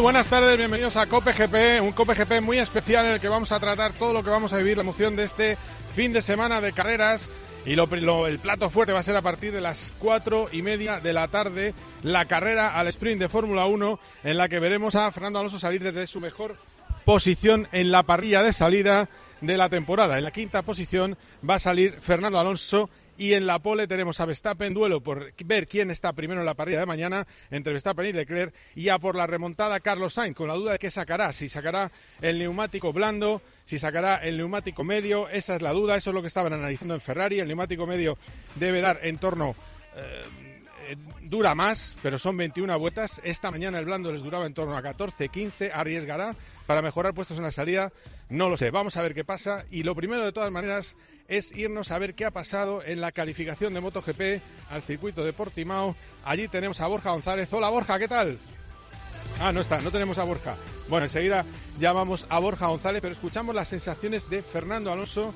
Buenas tardes, bienvenidos a Cope GP, un Cope GP muy especial en el que vamos a tratar todo lo que vamos a vivir, la emoción de este fin de semana de carreras. Y lo- el plato fuerte va a ser a partir de las cuatro y media de la tarde, la carrera al sprint de Fórmula 1, en la que veremos a Fernando Alonso salir desde su mejor posición en la parrilla de salida de la temporada. En la quinta posición va a salir Fernando Alonso y en la pole tenemos a Verstappen, duelo por ver quién está primero en la parrilla de mañana entre Verstappen y Leclerc y a por la remontada Carlos Sainz, con la duda de qué sacará, si sacará el neumático blando, si sacará el neumático medio, esa es la duda, eso es lo que estaban analizando en Ferrari, el neumático medio debe dar en torno eh, dura más, pero son 21 vueltas. Esta mañana el blando les duraba en torno a 14, 15. Arriesgará para mejorar puestos en la salida. No lo sé. Vamos a ver qué pasa. Y lo primero, de todas maneras, es irnos a ver qué ha pasado en la calificación de MotoGP al circuito de Portimao. Allí tenemos a Borja González. Hola Borja, ¿qué tal? Ah, no está, no tenemos a Borja. Bueno, enseguida llamamos a Borja González, pero escuchamos las sensaciones de Fernando Alonso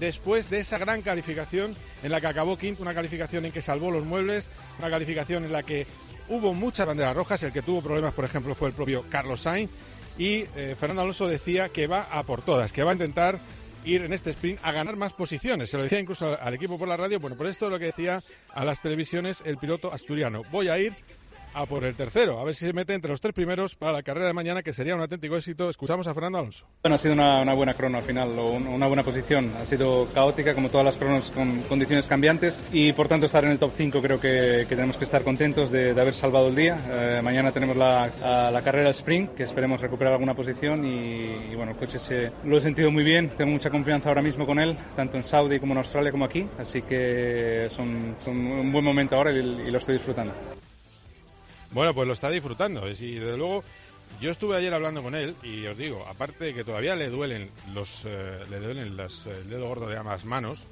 después de esa gran calificación en la que acabó quinto, una calificación en que salvó los muebles, una calificación en la que hubo muchas banderas rojas, el que tuvo problemas, por ejemplo, fue el propio Carlos Sainz, y eh, Fernando Alonso decía que va a por todas, que va a intentar ir en este sprint a ganar más posiciones. Se lo decía incluso al equipo por la radio. Bueno, por esto es lo que decía a las televisiones el piloto asturiano. Voy a ir a por el tercero, a ver si se mete entre los tres primeros para la carrera de mañana, que sería un auténtico éxito. Escuchamos a Fernando Alonso. Bueno, ha sido una, buena crono al final, o un- una buena posición. Ha sido caótica como todas las cronos con condiciones cambiantes y por tanto estar en el top 5 creo que, tenemos que estar contentos de, haber salvado el día. Eh, mañana tenemos la, la carrera al sprint, que esperemos recuperar alguna posición y, y bueno, el coche se, lo he sentido muy bien. Tengo mucha confianza ahora mismo con él, tanto en Saudi como en Australia como aquí, así que son un buen momento ahora y lo estoy disfrutando. Bueno, pues lo está disfrutando. Y desde luego, yo estuve ayer hablando con él y os digo, aparte de que todavía le duelen los, eh, le duelen las, el dedo gordo de ambas manos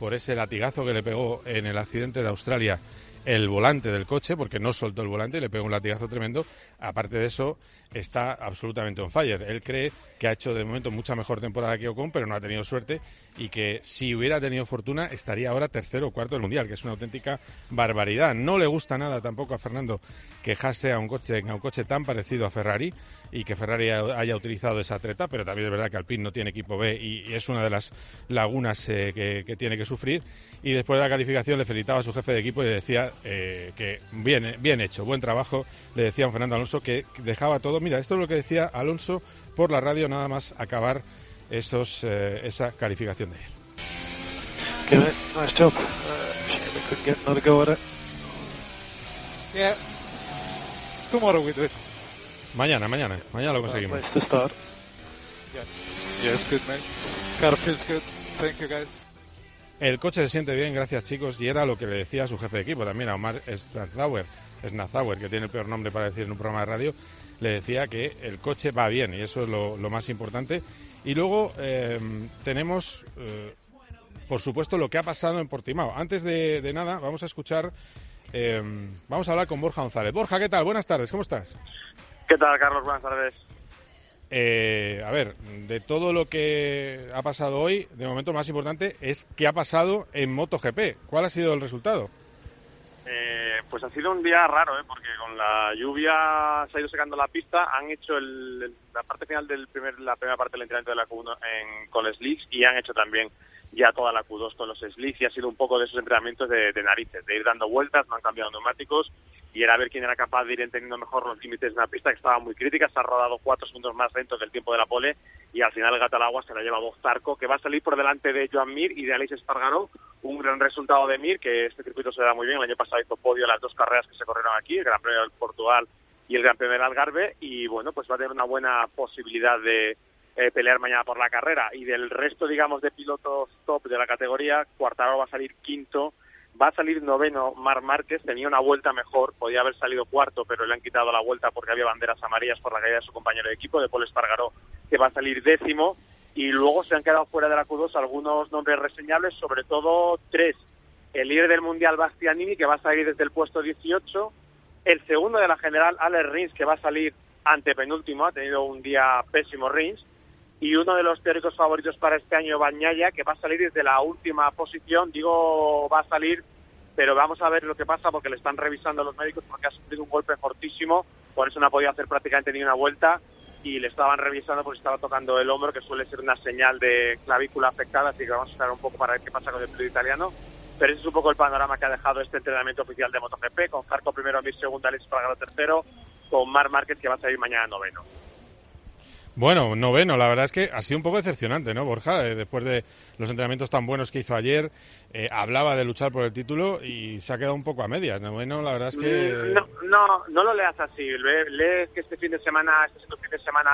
por ese latigazo que le pegó en el accidente de Australia el volante del coche, porque no soltó el volante y le pegó un latigazo tremendo. Aparte de eso, está absolutamente on fire. Él cree que ha hecho de momento mucha mejor temporada que Ocon, pero no ha tenido suerte y que si hubiera tenido fortuna estaría ahora tercero o cuarto del mundial, que es una auténtica barbaridad. No le gusta nada tampoco a Fernando quejarse a un coche, a un coche tan parecido a Ferrari y que Ferrari ha- haya utilizado esa treta, pero también es verdad que Alpine no tiene equipo B y, es una de las lagunas eh, que, que tiene que sufrir. Y después de la calificación le felicitaba a su jefe de equipo y le decía eh, que bien, bien hecho, buen trabajo. Le decía a Fernando Alonso que dejaba todo. Mira, esto es lo que decía Alonso por la radio nada más acabar esos, eh, esa calificación de it. Nice job. Uh, shame we couldn't get another go at it. Yeah. Tomorrow we do it. Mañana, mañana, mañana lo conseguimos. Place to start. Yeah. Yeah, it's good, man. Car feels good. Thank you, guys. El coche se siente bien, gracias chicos, y era lo que le decía a su jefe de equipo también, a Omar Snazauer, Snazauer, que tiene el peor nombre para decir en un programa de radio, le decía que el coche va bien y eso es lo, lo más importante. Y luego eh, tenemos, eh, por supuesto, lo que ha pasado en Portimao. Antes de, de nada, vamos a escuchar, eh, vamos a hablar con Borja González. Borja, ¿qué tal? Buenas tardes, ¿cómo estás? ¿Qué tal, Carlos? Buenas tardes. Eh, a ver, de todo lo que ha pasado hoy, de momento más importante es qué ha pasado en MotoGP. ¿Cuál ha sido el resultado? Eh, pues ha sido un día raro, ¿eh? porque con la lluvia se ha ido secando la pista. Han hecho el- el- la parte final del primer, la primera parte del entrenamiento de la Q1 en, con slicks y han hecho también ya toda la Q2 con los slicks y ha sido un poco de esos entrenamientos de, de narices, de ir dando vueltas, no han cambiado neumáticos y era ver quién era capaz de ir entendiendo mejor los límites de una pista que estaba muy crítica. Se ha rodado cuatro segundos más lento que el tiempo de la pole y al final el gato al agua se la lleva Zarco, que va a salir por delante de Joan Mir y de Alice Espargaró. Un gran resultado de Mir, que este circuito se da muy bien. El año pasado hizo podio en las dos carreras que se corrieron aquí, el Gran Premio del Portugal y el Gran Premio del Algarve. Y bueno, pues va a tener una buena posibilidad de eh, pelear mañana por la carrera. Y del resto, digamos, de pilotos top de la categoría, Cuartararo va a salir quinto. Va a salir noveno Mar Márquez, tenía una vuelta mejor, podía haber salido cuarto, pero le han quitado la vuelta porque había banderas amarillas por la caída de su compañero de equipo, de Paul Espargaró, que va a salir décimo. Y luego se han quedado fuera de la Q2 algunos nombres reseñables, sobre todo tres. El líder del Mundial, Bastianini, que va a salir desde el puesto 18. El segundo de la general, Alex Rins, que va a salir antepenúltimo, ha tenido un día pésimo Rins. Y uno de los teóricos favoritos para este año, Bañaya, que va a salir desde la última posición. Digo, va a salir, pero vamos a ver lo que pasa porque le están revisando los médicos porque ha sufrido un golpe fortísimo. Por eso no ha podido hacer prácticamente ni una vuelta. Y le estaban revisando porque estaba tocando el hombro, que suele ser una señal de clavícula afectada. Así que vamos a esperar un poco para ver qué pasa con el piloto italiano. Pero ese es un poco el panorama que ha dejado este entrenamiento oficial de MotoGP, con Zarco primero, Mir segundo, Alex tercero, con Mar Márquez que va a salir mañana noveno. Bueno, noveno, la verdad es que ha sido un poco decepcionante, ¿no, Borja? Eh, después de los entrenamientos tan buenos que hizo ayer, eh, hablaba de luchar por el título y se ha quedado un poco a medias. Noveno, la verdad es que... Mm, No, no, lo leas así. Lee, lee que este fin de semana, este fin de semana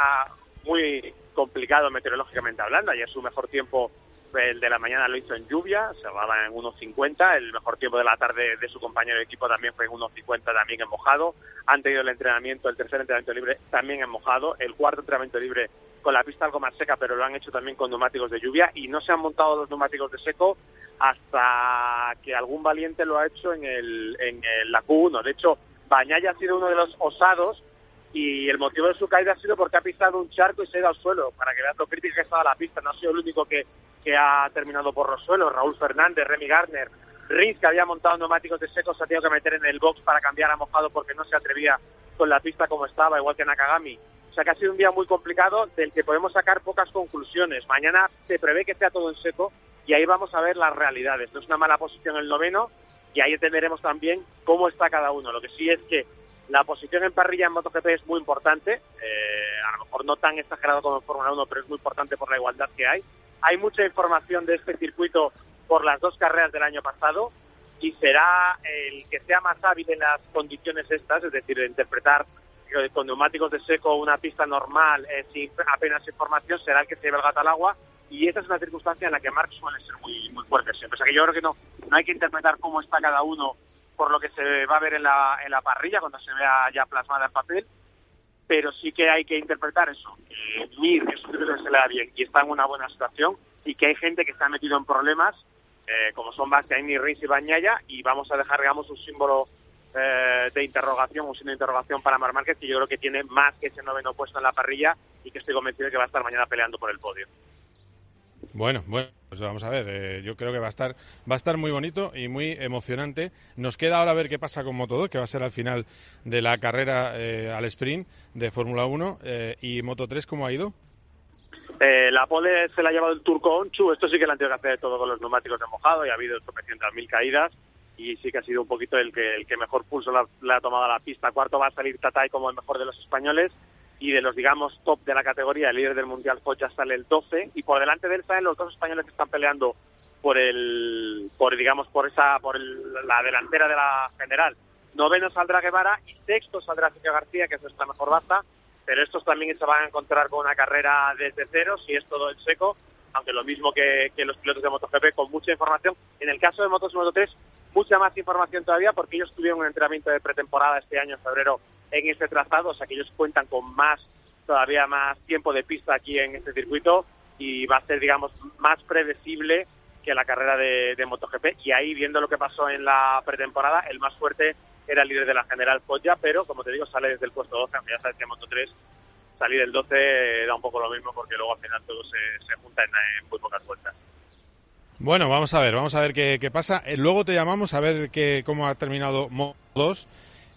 muy complicado meteorológicamente hablando. Ayer su mejor tiempo, el de la mañana lo hizo en lluvia, cerraba en 1.50. El mejor tiempo de la tarde de su compañero de equipo también fue en 1.50, también en mojado. Han tenido el entrenamiento, el tercer entrenamiento libre también en mojado. El cuarto entrenamiento libre con la pista algo más seca, pero lo han hecho también con neumáticos de lluvia y no se han montado los neumáticos de seco hasta que algún valiente lo ha hecho en, el, en el- la Q1. De hecho, Bañaya ha sido uno de los osados y el motivo de su caída ha sido porque ha pisado un charco y se ha ido al suelo, para que veas lo crítica que estaba la pista. No ha sido el único que, que ha terminado por los suelos. Raúl Fernández, Remy Gardner, Rins, que había montado neumáticos de seco, se ha tenido que meter en el box para cambiar a mojado porque no se atrevía con la pista como estaba, igual que Nakagami. O sea que ha sido un día muy complicado del que podemos sacar pocas conclusiones. Mañana se prevé que sea todo en seco y ahí vamos a ver las realidades. No es una mala posición el noveno y ahí entenderemos también cómo está cada uno. Lo que sí es que la posición en parrilla en MotoGP es muy importante, eh, a lo mejor no tan exagerado como en Fórmula 1, pero es muy importante por la igualdad que hay. Hay mucha información de este circuito por las dos carreras del año pasado y será el que sea más hábil en las condiciones estas, es decir, de interpretar eh, con neumáticos de seco una pista normal eh, sin apenas información, será el que se lleve el gato al agua y esa es una circunstancia en la que Mark suele ser muy, muy fuerte siempre. O sea que yo creo que no, no hay que interpretar cómo está cada uno por lo que se va a ver en la, en la parrilla cuando se vea ya plasmada en papel, pero sí que hay que interpretar eso, que Mir es un que se le da bien y está en una buena situación y que hay gente que está metido en problemas, eh, como son Bastianini, Rins y Bañaya, y vamos a dejar, digamos, un símbolo eh, de interrogación, un signo de interrogación para Mar Márquez, que yo creo que tiene más que ese noveno puesto en la parrilla y que estoy convencido de que va a estar mañana peleando por el podio. Bueno, bueno, pues vamos a ver. eh, yo creo que va a estar va a estar muy bonito y muy emocionante. Nos queda ahora ver qué pasa con Moto2, que va a ser al final de la carrera eh, al sprint de Fórmula 1 eh, y Moto 3 cómo ha ido. Eh, la pole se la ha llevado el turco Onchu, esto sí que la han tenido que hacer todo con los neumáticos de mojado y ha habido tropecientas mil caídas y sí que ha sido un poquito el que el que mejor pulso le ha tomado a la pista. Cuarto va a salir Tatay como el mejor de los españoles y de los, digamos, top de la categoría, el líder del Mundial Focha sale el 12 y por delante de él salen los dos españoles que están peleando por el, por digamos, por esa, por el- la delantera de la general. Noveno saldrá Guevara y sexto saldrá Sergio García, que es nuestra mejor baza, pero estos también se van a encontrar con una carrera desde cero, si es todo en seco, aunque lo mismo que, que los pilotos de MotoGP, con mucha información. En el caso de Motos Moto 3, mucha más información todavía, porque ellos tuvieron un entrenamiento de pretemporada este año, en febrero, en este trazado, o sea que ellos cuentan con más, todavía más tiempo de pista aquí en este circuito y va a ser, digamos, más predecible que la carrera de, de MotoGP. Y ahí, viendo lo que pasó en la pretemporada, el más fuerte era el líder de la general Foggia, pero como te digo, sale desde el puesto 12, aunque ya sabes que Moto 3 salir del 12 da un poco lo mismo porque luego al final todo se, se junta en, muy pocas vueltas. Bueno, vamos a ver, vamos a ver qué, pasa. Eh, luego te llamamos a ver qué, cómo ha terminado Mo dos.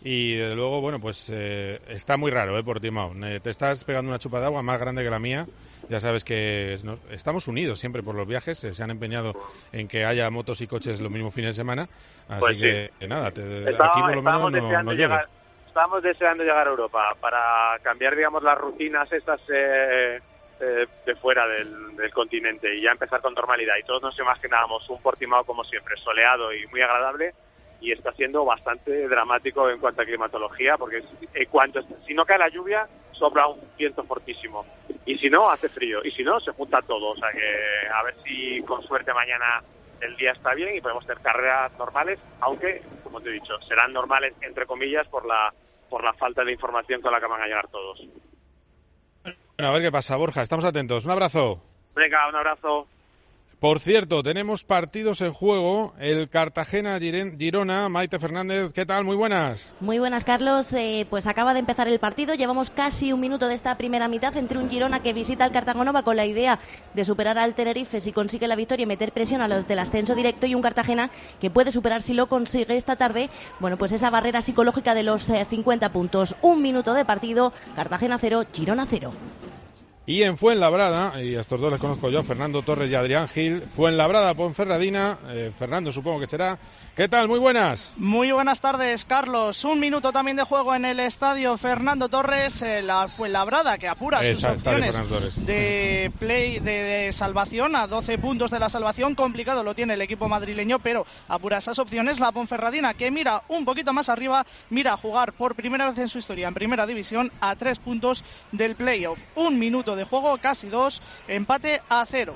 Y desde luego, bueno, pues eh, está muy raro, ¿eh? Por Timao. Eh, te estás pegando una chupa de agua más grande que la mía. Ya sabes que es- no- estamos unidos siempre por los viajes. eh, se han empeñado en que haya motos y coches los mismos fines de semana. Así Pues sí. que, eh, nada, te- Estaba- aquí por lo menos no, no llegar, estábamos deseando llegar a Europa para cambiar, digamos, las rutinas estas eh, eh, de fuera del, del continente y ya empezar con normalidad. Y todos nos imaginábamos un Portimao como siempre, soleado y muy agradable. Y está siendo bastante dramático en cuanto a climatología, porque cuanto si no cae la lluvia, sopla un viento fortísimo. Y si no, hace frío. Y si no, se junta todo. O sea que a ver si con suerte mañana el día está bien y podemos tener carreras normales, aunque, como te he dicho, serán normales entre comillas por la por la falta de información con la que van a llegar todos. Bueno, a ver qué pasa, Borja. Estamos atentos. Un abrazo. Venga, un abrazo. Por cierto, tenemos partidos en juego. El Cartagena-Girona. Maite Fernández, ¿qué tal? Muy buenas. Muy buenas, Carlos. Eh, pues acaba de empezar el partido. Llevamos casi un minuto de esta primera mitad entre un Girona que visita al Cartagonova con la idea de superar al Tenerife si consigue la victoria y meter presión a los del ascenso directo y un Cartagena que puede superar si lo consigue esta tarde. Bueno, pues esa barrera psicológica de los eh, 50 puntos. Un minuto de partido. Cartagena 0, Girona 0. Y en Fuenlabrada, y a estos dos les conozco yo, Fernando Torres y Adrián Gil. Fuenlabrada, Ponferradina. Eh, Fernando, supongo que será. ¿Qué tal? Muy buenas. Muy buenas tardes, Carlos. Un minuto también de juego en el estadio Fernando Torres, eh, la Fuenlabrada, que apura sus Esa- opciones de play de, de salvación a 12 puntos de la salvación. Complicado lo tiene el equipo madrileño, pero apura esas opciones. La Ponferradina, que mira un poquito más arriba, mira a jugar por primera vez en su historia en primera división a tres puntos del playoff. Un minuto de juego, casi dos, empate a cero.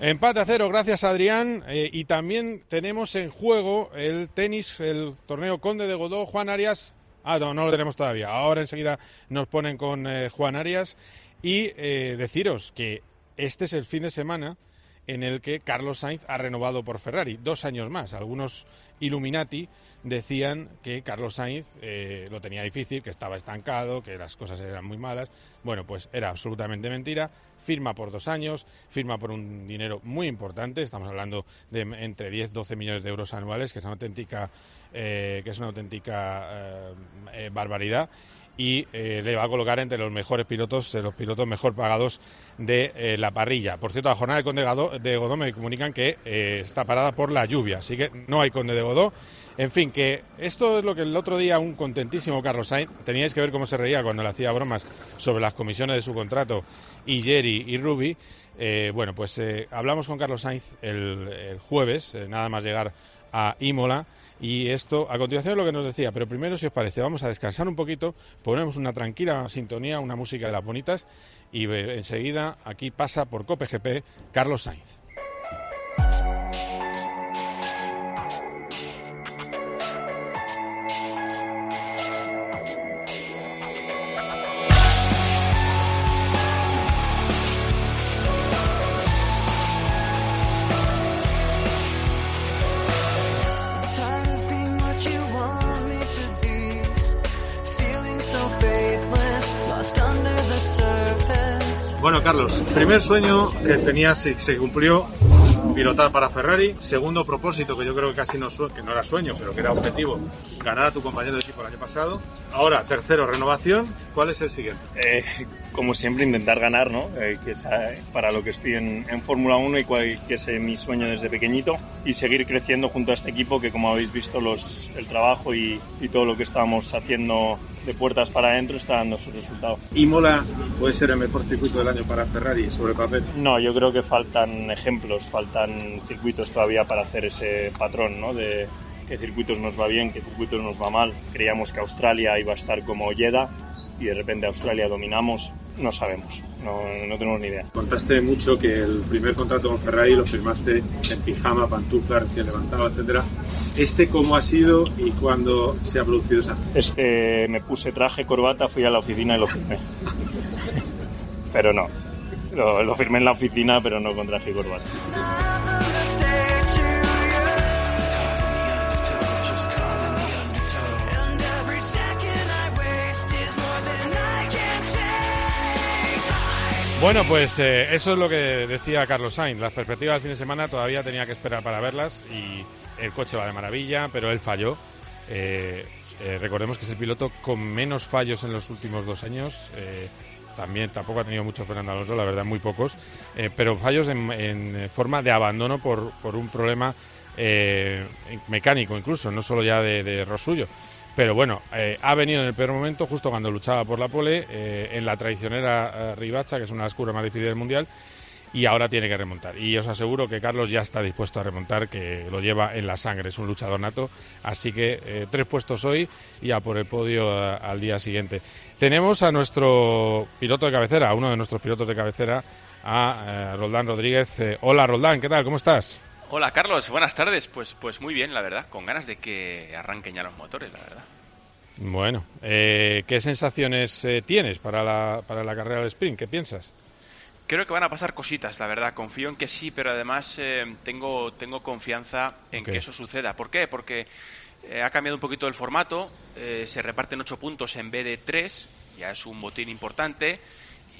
Empate a cero, gracias Adrián. Eh, y también tenemos en juego el tenis, el torneo Conde de Godó, Juan Arias. Ah, no, no lo tenemos todavía. Ahora enseguida nos ponen con eh, Juan Arias. Y eh, deciros que este es el fin de semana en el que Carlos Sainz ha renovado por Ferrari, dos años más. Algunos Illuminati decían que Carlos Sainz eh, lo tenía difícil, que estaba estancado, que las cosas eran muy malas. Bueno, pues era absolutamente mentira. Firma por dos años, firma por un dinero muy importante. Estamos hablando de entre 10 12 millones de euros anuales, que es una auténtica, eh, que es una auténtica eh, eh, barbaridad y eh, le va a colocar entre los mejores pilotos, los pilotos mejor pagados de la parrilla. Por cierto, la jornada de Conde de Godó me comunican que está parada por la lluvia, así que no hay Conde de Godó. En fin, que esto es lo que el otro día un contentísimo Carlos Sainz, teníais que ver cómo se reía cuando le hacía bromas sobre las comisiones de su contrato y Jerry y Ruby. Eh, bueno, pues eh, hablamos con Carlos Sainz el, jueves, eh, nada más llegar a Imola. Y esto, a continuación, es lo que nos decía. Pero primero, si os parece, vamos a descansar un poquito, ponemos una tranquila sintonía, una música de las bonitas, y enseguida aquí pasa por Cope GP Carlos Sainz. Bueno, Carlos, primer sueño que tenías se, se cumplió, pilotar para Ferrari. Segundo propósito, que yo creo que casi no, que no era sueño, pero que era objetivo, ganar a tu compañero de el año pasado. Ahora, tercero, renovación. ¿Cuál es el siguiente? Eh, como siempre, intentar ganar, ¿no? Eh, que es para lo que estoy en, en Fórmula 1 y cual, que es mi sueño desde pequeñito. Y seguir creciendo junto a este equipo que, como habéis visto, los, el trabajo y, y todo lo que estamos haciendo de puertas para adentro está dando su resultado. Imola puede ser el mejor circuito del año para Ferrari sobre papel. No, yo creo que faltan ejemplos, faltan circuitos todavía para hacer ese patrón, ¿no? De qué circuitos nos va bien, qué circuitos nos va mal. Creíamos que Australia iba a estar como Jeddah y de repente Australia dominamos. No sabemos, no, no tenemos ni idea. Contaste mucho que el primer contrato con Ferrari lo firmaste en pijama, pantufla, recién levantado, etcétera. ¿Este cómo ha sido y cuándo se ha producido esa? Este, me puse traje, corbata, fui a la oficina y lo firmé. Pero no, lo, lo firmé en la oficina, pero no con traje y corbata. Bueno, pues eh, eso es lo que decía Carlos Sainz. Las perspectivas del fin de semana todavía tenía que esperar para verlas y el coche va de maravilla, pero él falló. Eh, eh, recordemos que es el piloto con menos fallos en los últimos dos años. eh, también tampoco ha tenido mucho Fernando Alonso, la verdad, muy pocos. pero fallos en, forma de abandono por, por un problema mecánico, incluso, no solo ya de, de error suyo. Pero bueno, eh, ha venido en el peor momento, justo cuando luchaba por la pole, eh, en la traicionera eh, Ribacha, que es una de las curvas más difíciles del mundial, y ahora tiene que remontar. Y os aseguro que Carlos ya está dispuesto a remontar, que lo lleva en la sangre, es un luchador nato. Así que eh, tres puestos hoy y a por el podio al día siguiente. Tenemos a nuestro piloto de cabecera, a uno de nuestros pilotos de cabecera, a Roldán Rodríguez. Hola Roldán, ¿qué tal? ¿Cómo estás? Hola Carlos, buenas tardes. Pues, pues muy bien, la verdad, con ganas de que arranquen ya los motores, la verdad. Bueno, eh, ¿qué sensaciones eh, tienes para la, para la carrera del sprint? ¿Qué piensas? Creo que van a pasar cositas, la verdad. Confío en que sí, pero además eh, tengo, tengo confianza en que eso suceda. ¿Por qué? Porque eh, ha cambiado un poquito el formato. eh, se reparten ocho puntos en vez de tres. Ya es un botín importante.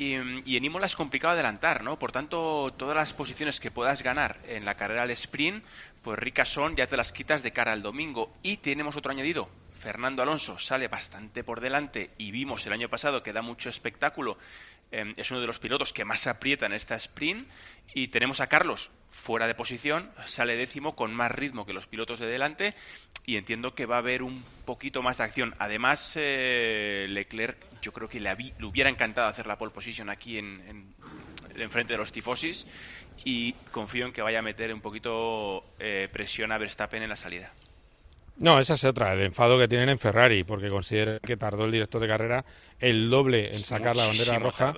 Y, en Imola es complicado adelantar, ¿no? Por tanto, todas las posiciones que puedas ganar en la carrera al sprint, pues ricas son, ya te las quitas de cara al domingo. Y tenemos otro añadido. Fernando Alonso sale bastante por delante y vimos el año pasado que da mucho espectáculo. Eh, es uno de los pilotos que más aprieta en esta sprint. Y tenemos a Carlos fuera de posición, sale décimo con más ritmo que los pilotos de delante. Y entiendo que va a haber un poquito más de acción. Además, eh, Leclerc, yo creo que le, hubiera encantado hacer la pole position aquí en frente de los tifosis. Y confío en que vaya a meter un poquito eh, presión a Verstappen en la salida. No, esa es otra, el enfado que tienen en Ferrari, porque consideran que tardó el director de carrera el doble en sacar la bandera roja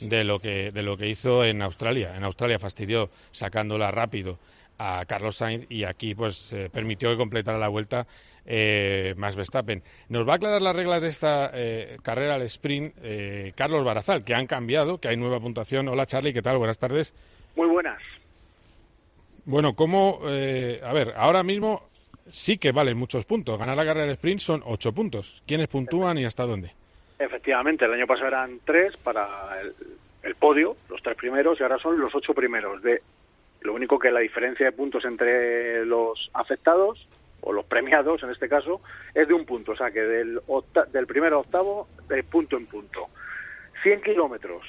de lo que de lo que hizo en Australia. En Australia fastidió sacándola rápido a Carlos Sainz y aquí pues eh, permitió que completara la vuelta eh, Max Verstappen. Nos va a aclarar las reglas de esta eh, carrera al sprint eh, Carlos Barazal, que han cambiado, que hay nueva puntuación. Hola Charlie, ¿qué tal? Buenas tardes. Muy buenas. Bueno, ¿cómo? eh, a ver, ahora mismo sí que valen muchos puntos. Ganar la carrera del sprint son ocho puntos. ¿Quiénes puntúan y hasta dónde? Efectivamente, el año pasado eran tres para el, el podio, los tres primeros, y ahora son los ocho primeros. De Lo único que la diferencia de puntos entre los afectados, o los premiados en este caso, es de un punto. O sea que del, octa- del primero a octavo, de punto en punto. 100 kilómetros,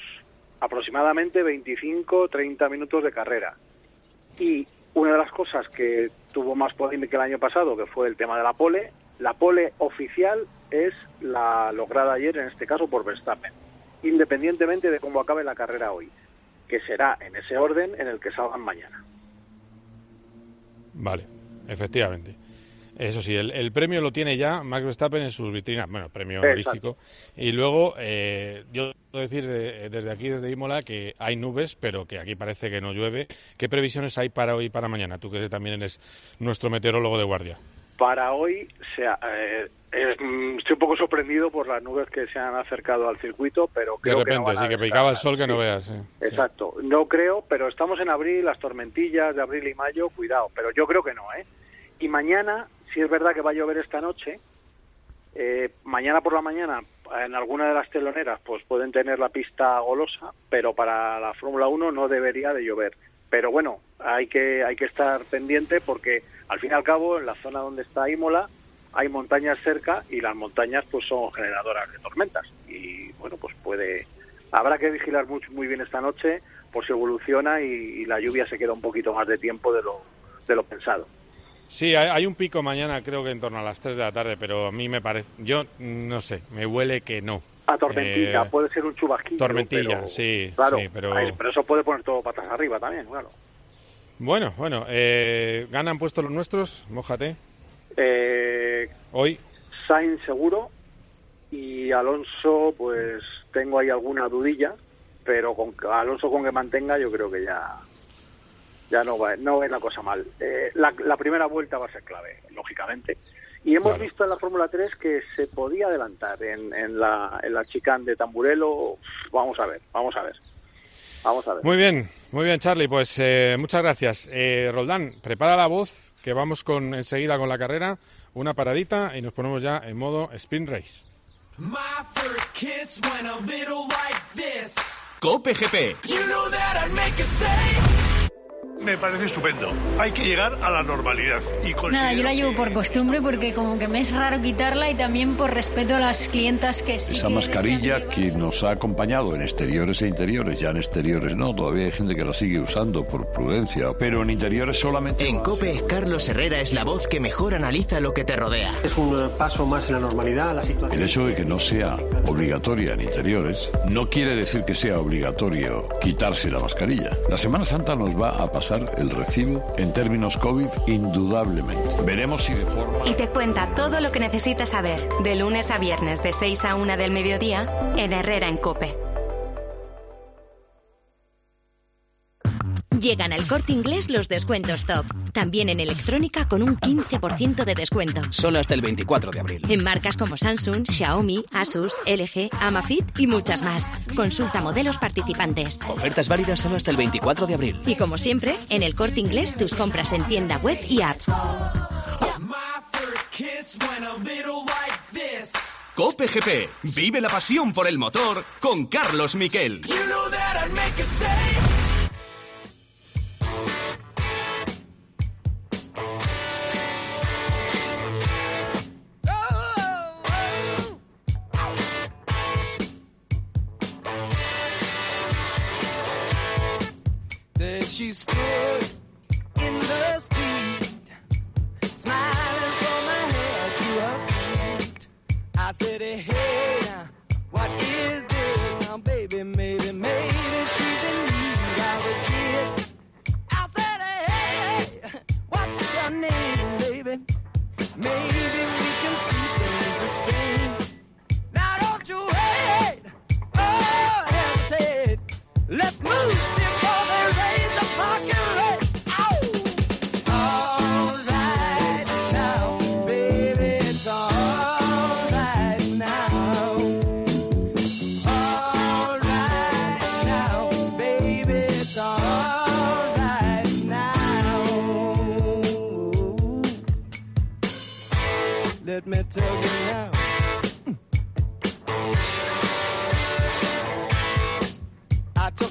aproximadamente 25-30 minutos de carrera. Y una de las cosas que tuvo más polémica el año pasado, que fue el tema de la pole, la pole oficial es la lograda ayer, en este caso por Verstappen, independientemente de cómo acabe la carrera hoy, que será en ese orden en el que salgan mañana. Vale, efectivamente. Eso sí, el, el premio lo tiene ya Max Verstappen en sus vitrinas, bueno, premio honorífico. Y luego, eh, yo puedo decir de- desde aquí, desde Imola, que hay nubes, pero que aquí parece que no llueve. ¿Qué previsiones hay para hoy y para mañana? Tú que también eres nuestro meteorólogo de guardia. Para hoy, se ha- eh, es- mm, estoy un poco sorprendido por las nubes que se han acercado al circuito, pero De creo que no repente, sí, que descartar. picaba el sol que no veas. eh. Sí. Exacto, no creo, pero estamos en abril, las tormentillas de abril y mayo, cuidado, pero yo creo que no, ¿eh? Y mañana, si es verdad que va a llover esta noche, eh, mañana por la mañana en alguna de las teloneras pues pueden tener la pista golosa, pero para la Fórmula 1 no debería de llover. Pero bueno, hay que hay que estar pendiente porque al fin y al cabo en la zona donde está Imola hay montañas cerca y las montañas pues son generadoras de tormentas y bueno pues puede habrá que vigilar mucho, muy bien esta noche por si evoluciona y, y la lluvia se queda un poquito más de tiempo de lo de lo pensado. Sí, hay, hay un pico mañana, creo que en torno a las 3 de la tarde, pero a mí me parece. Yo no sé, me huele que no. A tormentilla, Eh, puede ser un chubasquillo. Tormentilla, pero- sí, Claro, sí, pero... pero eso puede poner todo patas arriba también, claro. Bueno, bueno, eh, ganan puestos los nuestros, mójate, Eh, hoy. Sainz seguro y Alonso, pues tengo ahí alguna dudilla, pero con Alonso con que mantenga yo creo que ya ya no va no es la cosa mal. Eh, la, la primera vuelta va a ser clave, lógicamente. Y hemos Claro. visto en la Fórmula 3 que se podía adelantar en, en la en la chicane de Tamburelo. Vamos a ver, vamos a ver. Vamos a ver. Muy bien, muy bien, Charlie, pues eh, muchas gracias. Eh, Roldán, prepara la voz, que vamos con enseguida con la carrera, una paradita y nos ponemos ya en modo sprint race. My first kiss went a little like this. Cope GP. You know that I'd make a say. Me parece estupendo. Hay que llegar a la normalidad. Y Nada, yo la llevo por costumbre porque como que me es raro quitarla y también por respeto a las clientas que sí Esa que mascarilla que nos ha acompañado en exteriores e interiores, ya en exteriores no, todavía hay gente que la sigue usando por prudencia, pero en interiores solamente... En COPE, Carlos Herrera es la voz que mejor analiza lo que te rodea. Es un paso más en la normalidad, la situación. El hecho de que no sea obligatoria en interiores no quiere decir que sea obligatorio quitarse la mascarilla. La Semana Santa nos va a pasar el recibo en términos COVID indudablemente. Veremos si de forma... Y te cuenta todo lo que necesitas saber, de lunes a viernes de 6 a 1 del mediodía, en Herrera en Cope. Llegan al corte inglés los descuentos top. También en electrónica con un 15% de descuento. Solo hasta el 24 de abril. En marcas como Samsung, Xiaomi, Asus, LG, Amafit y muchas más. Consulta modelos participantes. Ofertas válidas solo hasta el 24 de abril. Y como siempre, en el corte inglés tus compras en tienda web y app. Cope GP. Vive la pasión por el motor con Carlos Miquel. She stood in the street, smiling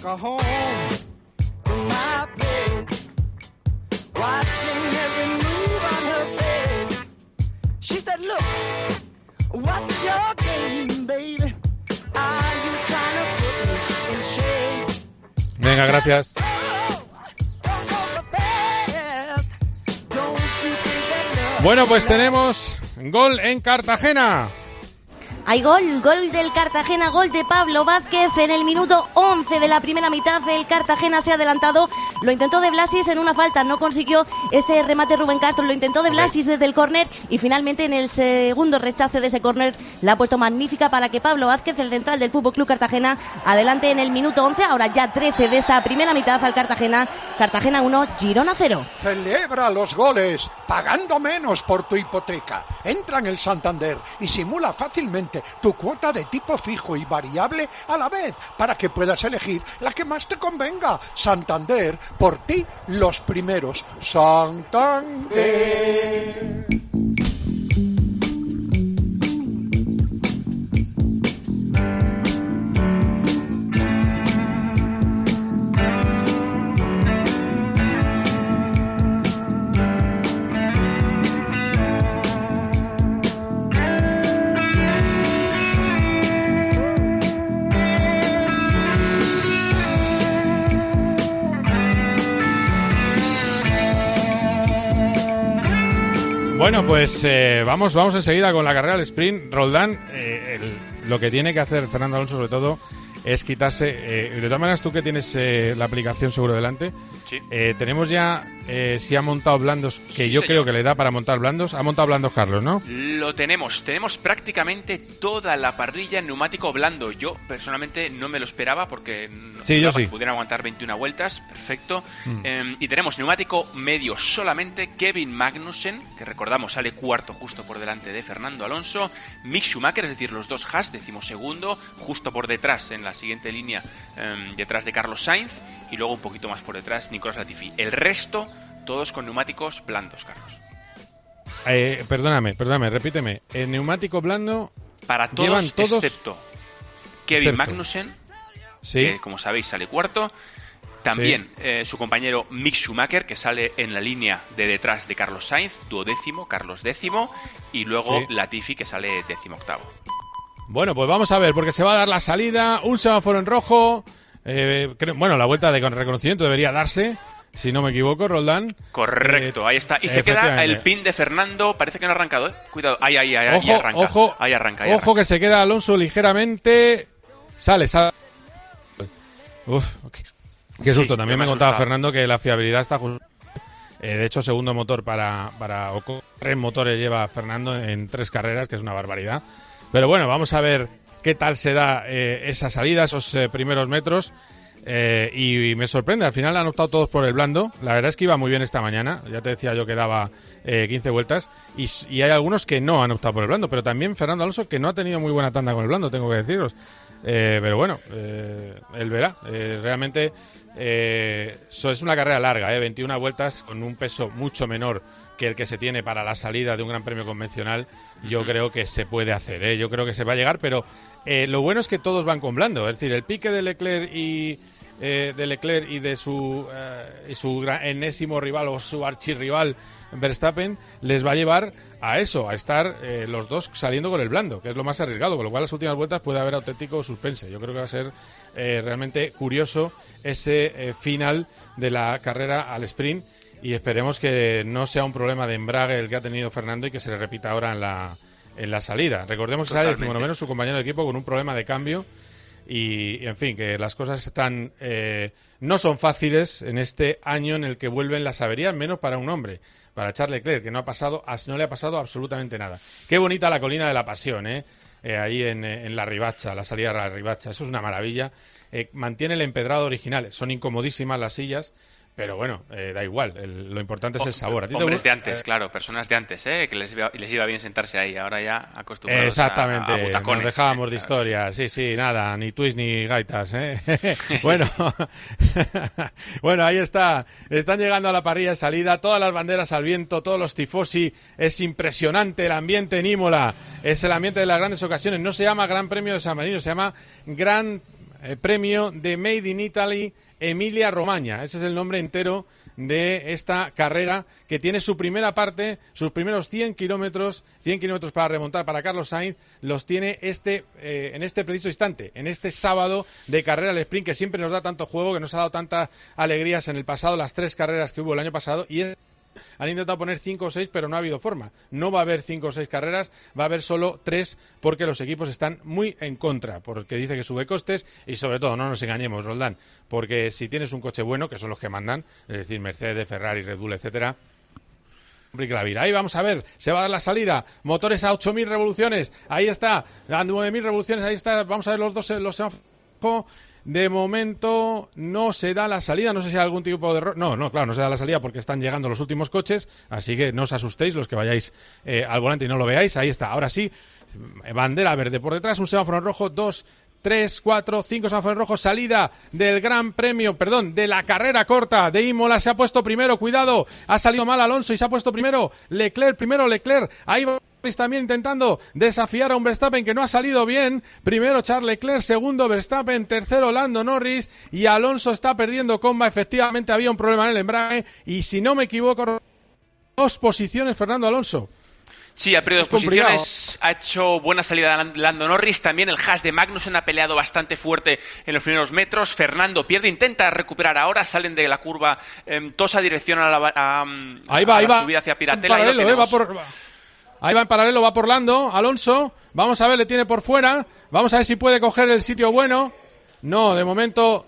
Her home to my place, watching every move on her face. She said, Look, what's your game, baby? Are you trying to put me in shame? Venga, gracias. Love Bueno, pues tenemos gol en Cartagena. Hay gol, gol del Cartagena, gol de Pablo Vázquez en el minuto 11 de la primera mitad. El Cartagena se ha adelantado. Lo intentó de Blasis en una falta, no consiguió ese remate Rubén Castro. Lo intentó de Blasis desde el córner y finalmente en el segundo rechace de ese córner la ha puesto magnífica para que Pablo Vázquez, el central del Fútbol Club Cartagena, adelante en el minuto 11. Ahora ya 13 de esta primera mitad al Cartagena. Cartagena 1, Girona 0. Celebra los goles, pagando menos por tu hipoteca. Entra en el Santander y simula fácilmente tu cuota de tipo fijo y variable a la vez para que puedas elegir la que más te convenga. Santander, por ti los primeros. Santander. Pues eh, vamos, vamos enseguida con la carrera del sprint. Roldán, eh, el- lo que tiene que hacer Fernando Alonso sobre todo es quitarse, eh, de todas maneras tú que tienes eh, la aplicación seguro delante, Sí. eh, tenemos ya eh, si ha montado blandos, que Sí, yo señor. creo que le da para montar blandos, ha montado blandos Carlos, ¿no? Lo tenemos, tenemos prácticamente toda la parrilla en neumático blando. Yo personalmente no me lo esperaba porque no Sí, yo esperaba sí. que pudieran aguantar 21 vueltas, perfecto. Mm. Eh, y tenemos neumático medio solamente Kevin Magnussen, que recordamos sale cuarto justo por delante de Fernando Alonso, Mick Schumacher, es decir, los dos Haas, decimos segundo, justo por detrás en la siguiente línea, eh, detrás de Carlos Sainz, y luego un poquito más por detrás Nicolás Latifi. El resto, todos con neumáticos blandos, Carlos. Eh, perdóname, perdóname, repíteme. El neumático blando Para todos, llevan todos excepto Kevin Excepto. Magnussen, Sí. que como sabéis sale cuarto, También eh, su compañero Mick Schumacher, que sale en la línea de detrás de Carlos Sainz, duodécimo, Carlos décimo, y luego Sí. Latifi, que sale décimo octavo. Bueno, pues vamos a ver, porque se va a dar la salida, un semáforo en rojo. Eh, creo- bueno, la vuelta de con- reconocimiento debería darse, si no me equivoco, Roldán. Correcto, Eh, ahí está. Y se queda el pin de Fernando, parece que no ha arrancado, ¿eh? Cuidado, ahí, ahí, ahí, ahí Ojo, arranca. ojo, ahí arranca, ahí ojo que se queda Alonso ligeramente. Sale, sale. Uf, qué, qué Sí, susto. También me me contaba. Fernando que la fiabilidad está justo. Eh, de hecho, segundo motor para, para Ocon. Tres motores lleva Fernando en tres carreras, que es una barbaridad. Pero bueno, vamos a ver qué tal se da eh, esa salida, esos eh, primeros metros. Eh, y, y me sorprende, al final han optado todos por el blando. La verdad es que iba muy bien esta mañana. Ya te decía yo que daba eh, 15 vueltas. Y, hay algunos que no han optado por el blando. Pero también Fernando Alonso que no ha tenido muy buena tanda con el blando, tengo que deciros. Pero bueno, él verá. Realmente eso es una carrera larga, eh, 21 vueltas con un peso mucho menor que el que se tiene para la salida de un gran premio convencional. Yo creo que se puede hacer, eh, yo creo que se va a llegar, pero eh, lo bueno es que todos van con blando. Es decir, el pique de Leclerc y eh, de Leclerc y de su, eh, y su enésimo rival o su archirrival Verstappen les va a llevar a eso, a estar eh, los dos saliendo con el blando, que es lo más arriesgado, con lo cual las últimas vueltas puede haber auténtico suspense. Yo creo que va a ser eh, realmente curioso ese eh, final de la carrera al sprint y esperemos que no sea un problema de embrague el que ha tenido Fernando y que se le repita ahora en la, en la salida. Recordemos que sale Totalmente. decimonoveno su compañero de equipo con un problema de cambio y, y, en fin, que las cosas están eh, no son fáciles en este año en el que vuelven las averías, menos para un hombre, para Charles Leclerc, que no ha pasado, as- no le ha pasado absolutamente nada. Qué bonita la colina de la pasión, ¿eh? Eh, ahí en, eh, en la ribacha, la salida de la ribacha, eso es una maravilla. Eh, mantiene el empedrado original, son incomodísimas las sillas, pero bueno, eh, da igual, el- lo importante es el sabor. ¿A ti Hombres de antes, Eh, claro, personas de antes, ¿eh? Que les iba, les iba bien sentarse ahí, ahora ya acostumbrados Exactamente, a, a butacones. nos dejábamos de historia, sí, sí, nada, ni twist ni gaitas, ¿eh? bueno, bueno, ahí está, están llegando a la parrilla de salida, todas las banderas al viento, todos los tifosi, es impresionante el ambiente en Imola, es el ambiente de las grandes ocasiones, no se llama Gran Premio de San Marino, se llama Gran eh, Premio de Made in Italy Emilia Romagna, ese es el nombre entero de esta carrera que tiene su primera parte, sus primeros 100 kilómetros, 100 kilómetros para remontar para Carlos Sainz, los tiene este, eh, en este preciso instante, en este sábado de carrera al sprint que siempre nos da tanto juego, que nos ha dado tantas alegrías en el pasado, las tres carreras que hubo el año pasado y han intentado poner cinco o seis, pero no ha habido forma. No va a haber cinco o seis carreras, va a haber solo tres porque los equipos están muy en contra, porque dice que sube costes y sobre todo, no nos engañemos, Roldán, porque si tienes un coche bueno, que son los que mandan, es decir, Mercedes, Ferrari, Red Bull, etcétera, la. Ahí vamos a ver, se va a dar la salida, motores a 8.000 revoluciones, ahí está, a 9.000 revoluciones, ahí está, vamos a ver los dos, los. De momento no se da la salida, no sé si hay algún tipo de error. No, no, claro, no se da la salida porque están llegando los últimos coches, así que no os asustéis los que vayáis eh, al volante y no lo veáis. Ahí está, ahora sí, bandera verde por detrás, un semáforo rojo, dos, tres, cuatro, cinco semáforos rojos, salida del Gran Premio, perdón, de la carrera corta de Imola, se ha puesto primero, cuidado, ha salido mal Alonso y se ha puesto primero Leclerc, primero Leclerc, ahí va también intentando desafiar a un Verstappen que no ha salido bien. Primero Charles Leclerc, segundo Verstappen, tercero Lando Norris y Alonso está perdiendo comba. Efectivamente había un problema en el embrague y si no me equivoco, dos posiciones Fernando Alonso. Sí, ha perdido dos complicado. posiciones, ha hecho buena salida Lan- Lando Norris, también el Haas de Magnussen ha peleado bastante fuerte en los primeros metros, Fernando pierde, intenta recuperar ahora, salen de la curva, em, tosa dirección a la, a, um, Ahí va, a ahí la va. subida hacia En Piratela. lo paralelo, eh, va tenemos. por... Ahí va en paralelo, va por Lando, Alonso. Vamos a ver, le tiene por fuera. Vamos a ver si puede coger el sitio bueno. No, de momento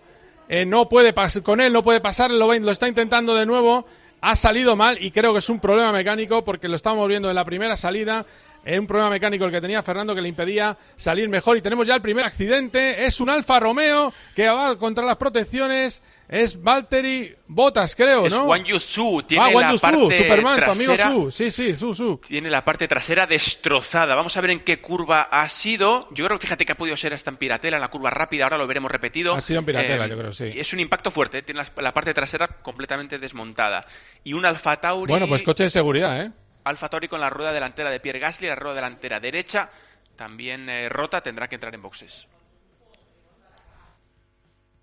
eh, no puede pas- con él, no puede pasar, lo, lo está intentando de nuevo. Ha salido mal y creo que es un problema mecánico porque lo estamos viendo en la primera salida. Es un problema mecánico el que tenía Fernando que le impedía salir mejor. Y tenemos ya el primer accidente. Es un Alfa Romeo que va contra las protecciones. Es Valtteri Bottas, creo, Es ¿no? Wang Yusu, tiene ah, Wang la parte Superman, tu amigo trasera- Su. Sí, sí, Su, Su. Tiene la parte trasera destrozada. Vamos a ver en qué curva ha sido. Yo creo que fíjate que ha podido ser hasta en Piratela, en la curva rápida. Ahora lo veremos repetido. Ha sido en Piratela, Eh, yo creo, sí. Es un impacto fuerte. Tiene la, la parte trasera completamente desmontada. Y un Alfa Tauri. Bueno, pues coche de seguridad, ¿eh? Alfa Tauri con la rueda delantera de Pierre Gasly, la rueda delantera derecha también eh, rota, tendrá que entrar en boxes.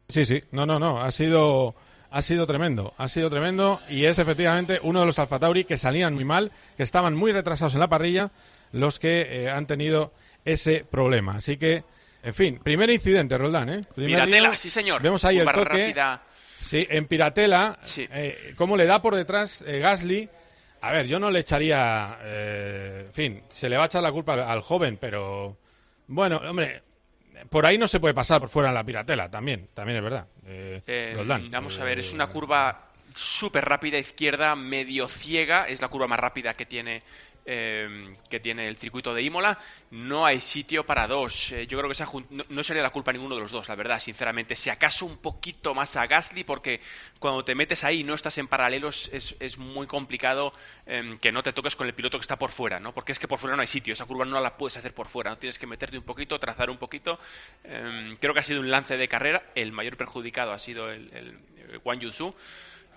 Sí, sí, no, no, no, ha sido, ha sido tremendo, ha sido tremendo y es efectivamente uno de los Alfa Tauri que salían muy mal, que estaban muy retrasados en la parrilla, los que eh, han tenido ese problema. Así que, en fin, primer incidente, Roldán, ¿eh? Primer Piratela, lío. sí señor. Vemos ahí Curva el toque. rápida. Sí, en Piratela, eh, cómo le da por detrás eh, Gasly. A ver, yo no le echaría, eh, en fin, se le va a echar la culpa al, al joven, pero bueno, hombre, por ahí no se puede pasar por fuera en la Piratela, también, también es verdad. Eh, Eh, Roldán, vamos a eh, ver, es una curva súper rápida izquierda, medio ciega, es la curva más rápida que tiene eh, que tiene el circuito de Imola. No hay sitio para dos. Eh, yo creo que se ha no, sería la culpa a ninguno de los dos, la verdad, sinceramente. Si acaso un poquito más a Gasly, porque cuando te metes ahí y no estás en paralelos, es, es muy complicado eh, que no te toques con el piloto que está por fuera, ¿no? Porque es que por fuera no hay sitio, esa curva no la puedes hacer por fuera, ¿no? tienes que meterte un poquito, trazar un poquito. Eh, creo que ha sido un lance de carrera, el mayor perjudicado ha sido el, el, el Wang.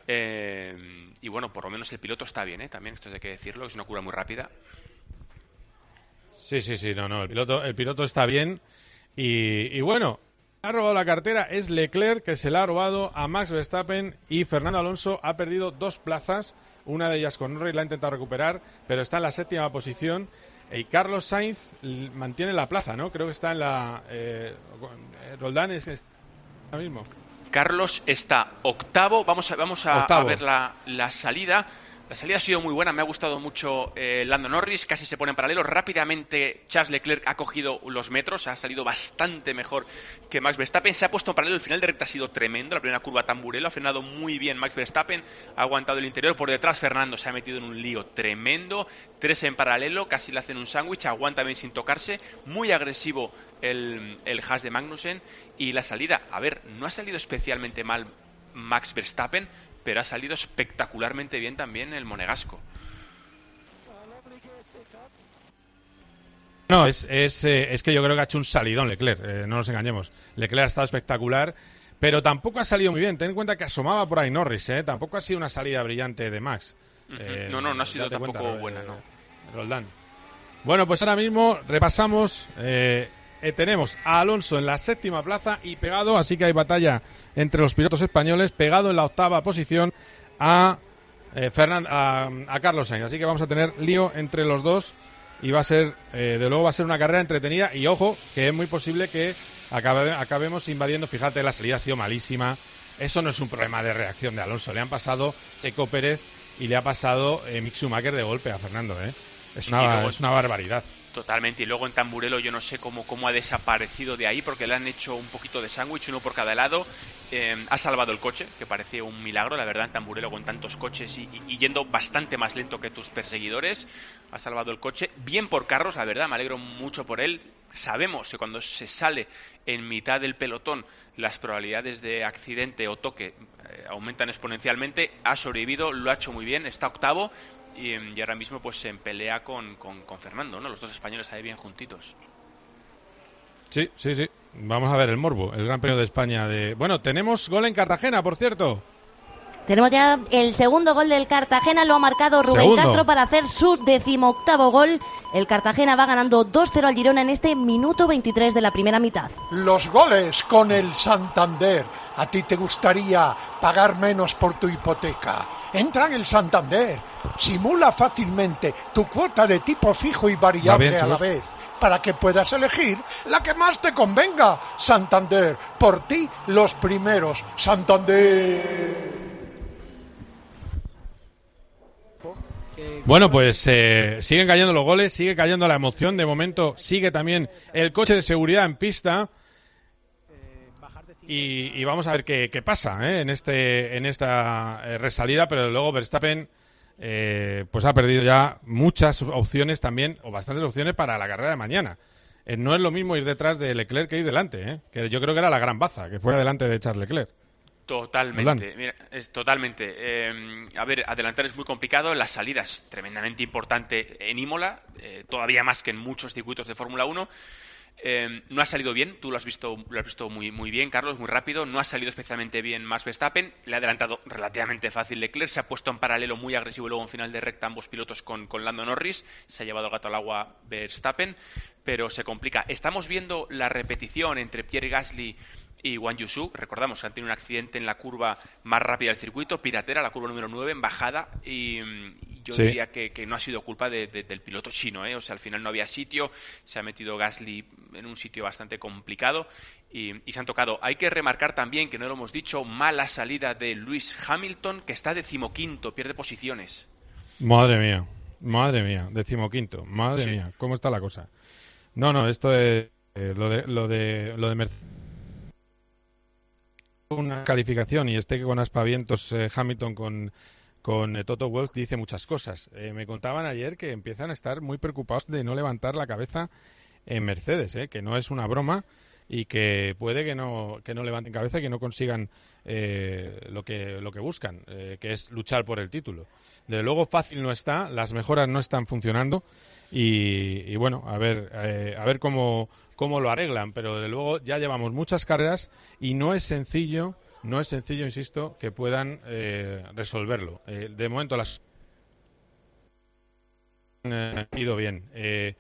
Eh, y bueno, por lo menos el piloto está bien, ¿eh? También esto hay que decirlo, es una curva muy rápida. Sí, sí, sí, no, no, el piloto, el piloto está bien. Y, y bueno, ha robado la cartera es Leclerc, que se la ha robado a Max Verstappen y Fernando Alonso ha perdido dos plazas, una de ellas con Norris la ha intentado recuperar, pero está en la séptima posición. Y Carlos Sainz mantiene la plaza, ¿no? Creo que está en la... Eh, eh, Roldán es, es ahora mismo. Carlos está octavo. Vamos a, vamos a, Octavo. a ver la, la salida. La salida ha sido muy buena, me ha gustado mucho eh, Lando Norris, casi se pone en paralelo. Rápidamente Charles Leclerc ha cogido los metros, ha salido bastante mejor que Max Verstappen. Se ha puesto en paralelo, el final de recta ha sido tremendo, la primera curva tamburelo, ha frenado muy bien Max Verstappen, ha aguantado el interior. Por detrás Fernando se ha metido en un lío tremendo, tres en paralelo, casi le hacen un sándwich, aguanta bien sin tocarse, muy agresivo el, el hash de Magnussen y la salida, a ver, no ha salido especialmente mal Max Verstappen, pero ha salido espectacularmente bien también el monegasco. No, es, es, eh, es que yo creo que ha hecho un salidón Leclerc, eh, no nos engañemos. Leclerc ha estado espectacular, pero tampoco ha salido muy bien. Ten en cuenta que asomaba por ahí Norris, eh, tampoco ha sido una salida brillante de Max. Eh, no, no, no ha sido tampoco cuenta, buena, no. Roldán. Bueno, pues ahora mismo repasamos. Eh, tenemos a Alonso en la séptima plaza y pegado, así que hay batalla entre los pilotos españoles, pegado en la octava posición a, eh, Fernan- a, a Carlos Sainz. Así que vamos a tener lío entre los dos y va a ser, eh, de luego va a ser una carrera entretenida y ojo, que es muy posible que acabe- acabemos invadiendo. Fíjate, la salida ha sido malísima. Eso no es un problema de reacción de Alonso. Le han pasado Checo Pérez y le ha pasado eh, Mick Schumacher de golpe a Fernando. es una barbaridad. Totalmente. Y luego en Tamburelo yo no sé cómo, cómo ha desaparecido de ahí porque le han hecho un poquito de sándwich, uno por cada lado. Eh, ha salvado el coche, que parecía un milagro, la verdad, en Tamburelo con tantos coches y, y- y yendo bastante más lento que tus perseguidores. Ha salvado el coche. Bien por Carlos, la verdad, me alegro mucho por él. Sabemos que cuando se sale en mitad del pelotón las probabilidades de accidente o toque eh, aumentan exponencialmente. Ha sobrevivido, lo ha hecho muy bien, está octavo y, y ahora mismo pues en pelea con, con, con Fernando, ¿no? Los dos españoles ahí bien juntitos. Sí, sí, sí. Vamos a ver el morbo, el Gran Premio de España. De... Bueno, tenemos gol en Cartagena, por cierto. Tenemos ya el segundo gol del Cartagena, lo ha marcado Rubén Segundo. Castro para hacer su decimoctavo gol. El Cartagena va ganando 2-0 al Girona en este minuto 23 de la primera mitad. Los goles con el Santander. ¿A ti te gustaría pagar menos por tu hipoteca? Entra en el Santander. Simula fácilmente tu cuota de tipo fijo y variable bien, a la vez para que puedas elegir la que más te convenga. Santander, por ti los primeros. Santander. Bueno, pues eh, siguen cayendo los goles, sigue cayendo la emoción. De momento sigue también el coche de seguridad en pista. Y, y vamos a ver qué, qué pasa ¿eh? en este en esta eh, resalida, pero luego Verstappen eh, pues ha perdido ya muchas opciones también, o bastantes opciones para la carrera de mañana. Eh, no es lo mismo ir detrás de Leclerc que ir delante, ¿eh? que yo creo que era la gran baza, que fuera delante de Charles Leclerc. Totalmente, mira, es totalmente. Eh, a ver, adelantar es muy complicado, la salida es tremendamente importante en Imola, eh, todavía más que en muchos circuitos de Fórmula 1. Eh, no ha salido bien, tú lo has visto, lo has visto muy, muy bien, Carlos, muy rápido. No ha salido especialmente bien Max Verstappen. Le ha adelantado relativamente fácil Leclerc. Se ha puesto en paralelo muy agresivo luego en final de recta ambos pilotos con, con Lando Norris. Se ha llevado el gato al agua Verstappen, pero se complica. Estamos viendo la repetición entre Pierre Gasly y Wang Yusu, recordamos han tenido un accidente en la curva más rápida del circuito, piratera, la curva número 9 en bajada, y, y yo Sí. diría que, que no ha sido culpa de- de- del piloto chino, ¿eh? o sea, al final no había sitio, se ha metido Gasly en un sitio bastante complicado y, y se han tocado. Hay que remarcar también, que no lo hemos dicho, mala salida de Lewis Hamilton, que está decimoquinto, pierde posiciones. Madre mía, madre mía, decimoquinto, madre Sí. mía, ¿cómo está la cosa? No, no, esto es eh, lo de lo de lo de Mercedes una calificación y esté con aspavientos eh, Hamilton con con eh, Toto Wolff dice muchas cosas. Eh, me contaban ayer que empiezan a estar muy preocupados de no levantar la cabeza en Mercedes, eh, que no es una broma y que puede que no que no levanten cabeza y que no consigan eh, lo que lo que buscan, que es luchar por el título. Desde luego fácil no está, las mejoras no están funcionando y, y bueno, a ver eh, a ver cómo cómo lo arreglan, pero desde luego ya llevamos muchas carreras y no es sencillo, no es sencillo, insisto, que puedan eh, resolverlo. Eh, de momento las eh, ido bien. Eh,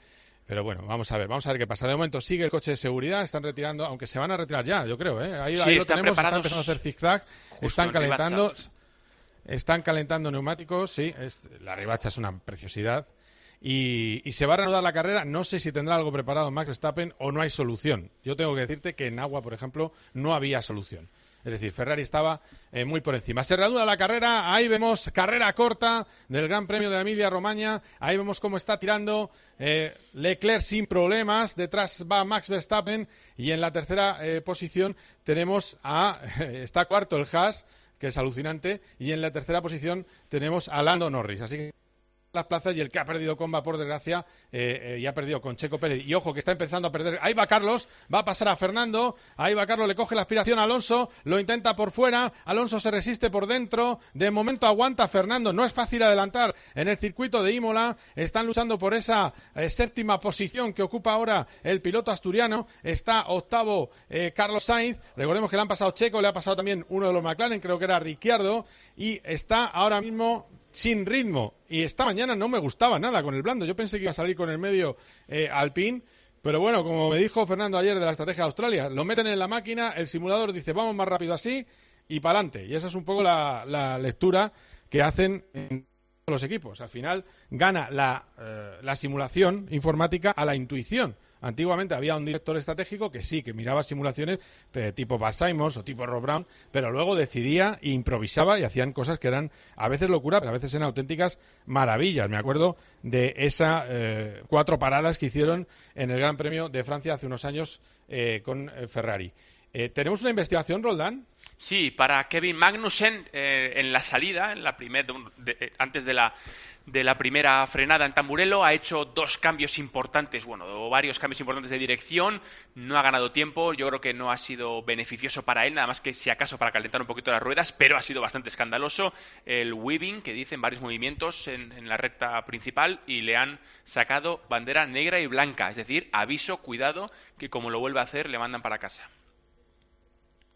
pero bueno, vamos a ver, vamos a ver qué pasa. De momento sigue el coche de seguridad, están retirando, aunque se van a retirar ya, yo creo, ¿eh? Ahí, Sí, ahí lo están tenemos, están empezando a hacer zigzag, están en calentando, están calentando neumáticos, sí, es, la ribacha es una preciosidad. Y, se va a reanudar la carrera, no sé si tendrá algo preparado Max Verstappen o no hay solución. Yo tengo que decirte que en agua, por ejemplo, no había solución. Es decir, Ferrari estaba eh, muy por encima. Se reanuda la carrera, ahí vemos carrera corta del Gran Premio de Emilia Romagna, ahí vemos cómo está tirando eh, Leclerc sin problemas, detrás va Max Verstappen y en la tercera eh, posición tenemos a, está cuarto el Haas, que es alucinante, y en la tercera posición tenemos a Lando Norris. Así que las plazas y el que ha perdido comba por desgracia eh, eh, y ha perdido con Checo Pérez. Y ojo que está empezando a perder. Ahí va Carlos va a pasar a Fernando. Ahí va Carlos le coge la aspiración a Alonso lo intenta por fuera. Alonso se resiste por dentro. De momento aguanta Fernando. No es fácil adelantar en el circuito de Imola. Están luchando por esa eh, séptima posición que ocupa ahora el piloto asturiano. Está octavo eh, Carlos Sainz. Recordemos que le han pasado Checo le ha pasado también uno de los McLaren creo que era Ricciardo. Y está ahora mismo sin ritmo. Y esta mañana no me gustaba nada con el blando. Yo pensé que iba a salir con el medio eh, Alpine. Pero bueno, como me dijo Fernando ayer de la estrategia de Australia, lo meten en la máquina, el simulador dice vamos más rápido así y para adelante. Y esa es un poco la, la lectura que hacen en los equipos. Al final gana la, eh, la simulación informática a la intuición. Antiguamente había un director estratégico que sí, que miraba simulaciones eh, tipo Buzz Simons o tipo Rob Brown, pero luego decidía e improvisaba y hacían cosas que eran a veces locura, pero a veces eran auténticas maravillas. Me acuerdo de esas cuatro paradas que hicieron en el Gran Premio de Francia hace unos años eh, con eh, Ferrari. Eh, ¿Tenemos una investigación, Roldán? Sí, para Kevin Magnussen eh, en la salida, en la primer, de- eh, antes de la, de la primera frenada en Tamburello, ha hecho dos cambios importantes, bueno, varios cambios importantes de dirección, no ha ganado tiempo, yo creo que no ha sido beneficioso para él, nada más que si acaso para calentar un poquito las ruedas, pero ha sido bastante escandaloso el weaving, que dicen varios movimientos en, en la recta principal, y le han sacado bandera negra y blanca, es decir, aviso, cuidado, que como lo vuelve a hacer, le mandan para casa.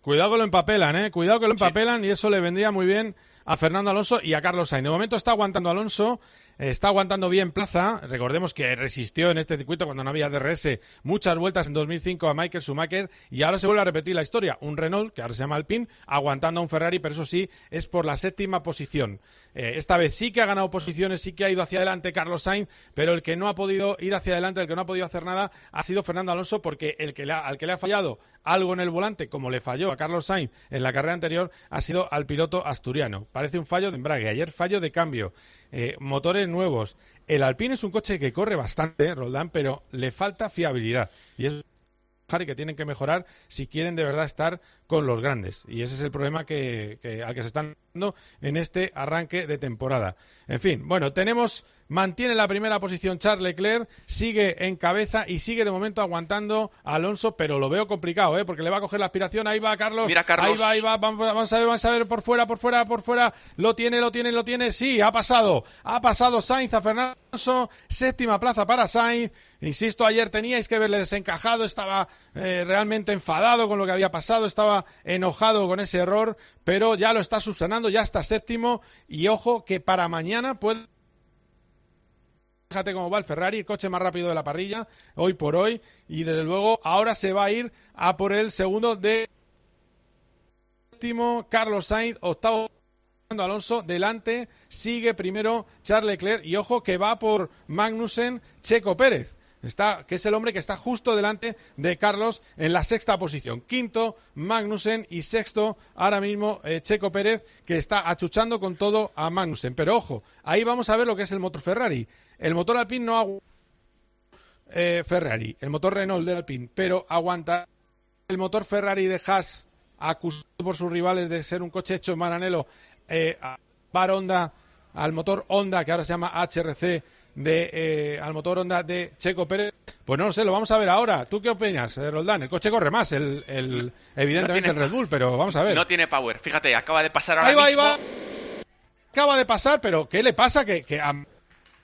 Cuidado que lo empapelan, ¿eh? Cuidado que lo empapelan y eso le vendría muy bien a Fernando Alonso y a Carlos Sainz. De momento está aguantando Alonso, eh, está aguantando bien Plaza. Recordemos que resistió en este circuito cuando no había DRS muchas vueltas en 2005 a Michael Schumacher y ahora se vuelve a repetir la historia. Un Renault, que ahora se llama Alpine, aguantando a un Ferrari, pero eso sí, es por la séptima posición. Eh, esta vez sí que ha ganado posiciones, sí que ha ido hacia adelante Carlos Sainz, pero el que no ha podido ir hacia adelante, el que no ha podido hacer nada, ha sido Fernando Alonso, porque el que le ha- al que le ha fallado algo en el volante, como le falló a Carlos Sainz en la carrera anterior, ha sido al piloto asturiano. Parece un fallo de embrague, ayer fallo de cambio, eh, motores nuevos. El Alpine es un coche que corre bastante, Roldán, pero le falta fiabilidad. Y eso y que tienen que mejorar si quieren de verdad estar con los grandes. Y ese es el problema que, que- al que se están dando en este arranque de temporada. En fin, bueno, tenemos, mantiene la primera posición Charles Leclerc, sigue en cabeza y sigue de momento aguantando a Alonso, pero lo veo complicado, ¿eh? porque le va a coger la aspiración. Ahí va Carlos. Mira, Carlos. Ahí va, ahí va. Vamos, vamos a ver, vamos a ver por fuera, por fuera, por fuera. Lo tiene, lo tiene, lo tiene. Sí, ha pasado. Ha pasado Sainz a Fernando. Alonso. Séptima plaza para Sainz. Insisto, ayer teníais que verle desencajado, estaba eh, realmente enfadado con lo que había pasado, estaba enojado con ese error, pero ya lo está subsanando, ya está séptimo y ojo que para mañana puede Fíjate cómo va el Ferrari, el coche más rápido de la parrilla, hoy por hoy, y desde luego ahora se va a ir a por el segundo de séptimo Carlos Sainz, octavo Alonso, delante sigue primero Charles Leclerc y ojo que va por Magnussen Checo Pérez. Está, que es el hombre que está justo delante de Carlos en la sexta posición. Quinto, Magnussen y sexto, ahora mismo eh, Checo Pérez, que está achuchando con todo a Magnussen. Pero ojo, ahí vamos a ver lo que es el motor Ferrari. El motor Alpine no aguanta eh, Ferrari, el motor Renault del Alpine, pero aguanta el motor Ferrari de Haas, acusado por sus rivales de ser un coche hecho en Maranello, eh, a Honda, al motor Honda, que ahora se llama HRC, de, eh, al motor Honda de Checo Pérez. Pues no lo sé, lo vamos a ver ahora. ¿Tú qué opinas, eh, Roldán? El coche corre más, el, el- evidentemente No tiene- el Red Bull, pero vamos a ver. No tiene power. Fíjate, acaba de pasar ahora Ahí va, ahí va. Acaba de pasar, pero ¿qué le pasa? Que, que, a-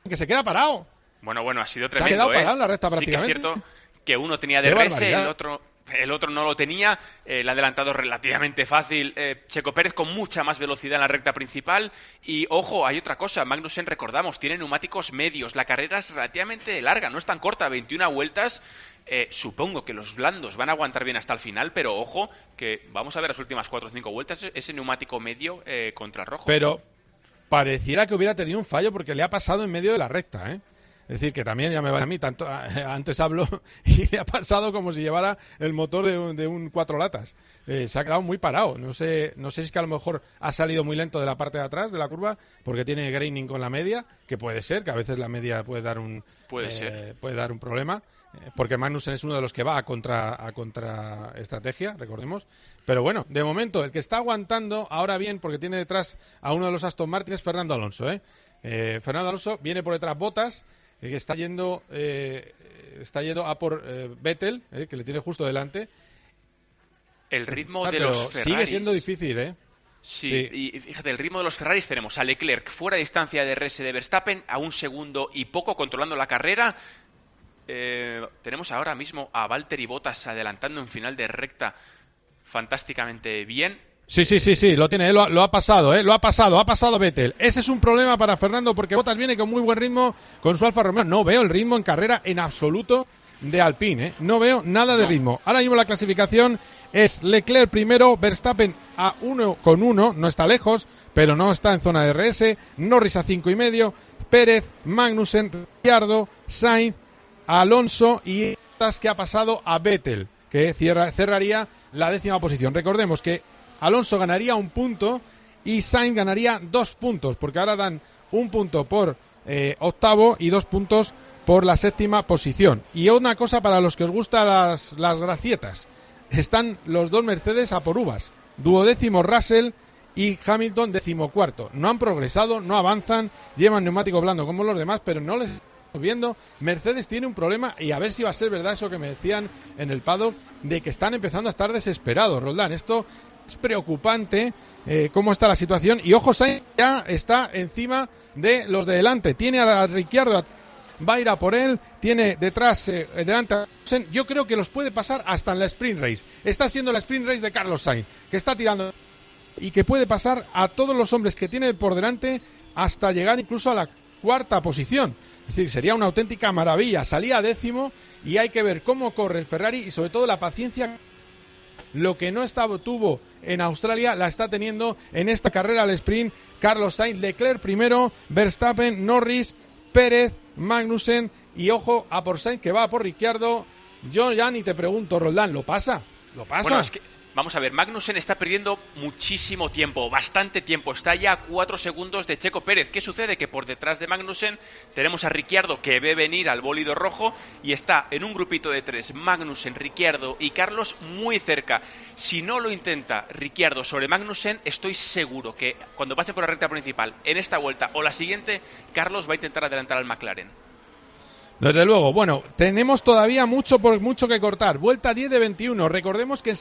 que se queda parado. Bueno, bueno, ha sido Se ha tremendo. quedado ¿eh? parado en la recta Sí que es prácticamente. cierto que uno tenía DRS, el otro, el otro no lo tenía. eh, el adelantado relativamente fácil. eh, Checo Pérez con mucha más velocidad en la recta principal. Y ojo, hay otra cosa. Magnussen, recordamos, tiene neumáticos medios. La carrera es relativamente larga, no es tan corta, 21 vueltas. Eh, supongo que los blandos van a aguantar bien hasta el final, pero ojo, que vamos a ver las últimas 4 o 5 vueltas. Ese neumático medio eh, contra rojo. Pero pareciera que hubiera tenido un fallo porque le ha pasado en medio de la recta, ¿eh? Es decir, que también ya me va a mí, tanto antes hablo y le ha pasado como si llevara el motor de un, de un cuatro latas. Eh, se ha quedado muy parado. No sé, no sé si es que a lo mejor ha salido muy lento de la parte de atrás de la curva porque tiene graining con la media, que puede ser, que a veces la media puede dar un Puede eh, ser. puede dar un problema. eh, Porque Magnussen es uno de los que va a contra, a contra estrategia, recordemos. Pero bueno, de momento, el que está aguantando, ahora bien, porque tiene detrás a uno de los Aston Martin, es Fernando Alonso. ¿eh? Fernando Alonso viene por detrás Botas, que está yendo, eh, está yendo a por eh, Vettel, eh, que le tiene justo delante. El ritmo Ah, de pero los Sigue Ferraris. siendo difícil, ¿eh? Sí, Sí. y fíjate, el ritmo de los Ferraris tenemos a Leclerc fuera de distancia de RS de Verstappen, a un segundo y poco controlando la carrera. Eh, tenemos ahora mismo a Valtteri Bottas adelantando en final de recta fantásticamente bien. Sí, sí, sí, sí, lo tiene, lo, ha- lo ha pasado, ¿eh? Lo ha pasado, ha pasado Vettel. Ese es un problema para Fernando porque Bottas viene con muy buen ritmo con su Alfa Romeo. No veo el ritmo en carrera en absoluto de Alpine, ¿eh? No veo nada de ritmo. Ahora mismo la clasificación es Leclerc primero, Verstappen a uno con uno, no está lejos, pero no está en zona de RS, Norris a cinco y medio, Pérez, Magnussen, Ricciardo, Sainz, Alonso y Bottas que ha pasado a Vettel, que cierra- cerraría la décima posición. Recordemos que Alonso ganaría un punto y Sainz ganaría dos puntos, porque ahora dan un punto por eh, octavo y dos puntos por la séptima posición. Y una cosa para los que os gustan las, las gracietas. Están los dos Mercedes a por uvas. Duodécimo Russell y Hamilton decimocuarto. No han progresado, no avanzan, llevan neumático blando como los demás, pero no les viendo. Mercedes tiene un problema y a ver si va a ser verdad eso que me decían en el paddock de que están empezando a estar desesperados, Roldán. Esto es preocupante eh, cómo está la situación. Y ojo, Sainz ya está encima de los de delante. Tiene a Ricciardo, va a ir a por él. Tiene detrás, eh, delante a. Yo creo que los puede pasar hasta en la sprint race. Está siendo la sprint race de Carlos Sainz, que está tirando y que puede pasar a todos los hombres que tiene por delante hasta llegar incluso a la cuarta posición. Es decir, sería una auténtica maravilla. Salía décimo y hay que ver cómo corre el Ferrari y sobre todo la paciencia lo que no estaba, tuvo en Australia la está teniendo en esta carrera al sprint Carlos Sainz, Leclerc primero, Verstappen, Norris, Pérez, Magnussen y ojo a por Sainz que va por Ricciardo. Yo ya ni te pregunto, Roldán, ¿lo pasa? ¿Lo pasa? Vamos a ver, Magnussen está perdiendo muchísimo tiempo, bastante tiempo. Está ya a cuatro segundos de Checo Pérez. ¿Qué sucede? Que por detrás de Magnussen tenemos a Ricciardo que ve venir al bólido rojo y está en un grupito de tres, Magnussen, Ricciardo y Carlos muy cerca. Si no lo intenta Ricciardo sobre Magnussen, estoy seguro que cuando pase por la recta principal, en esta vuelta o la siguiente, Carlos va a intentar adelantar al McLaren. Desde luego, bueno, tenemos todavía mucho por mucho que cortar. Vuelta 10 de 21. Recordemos que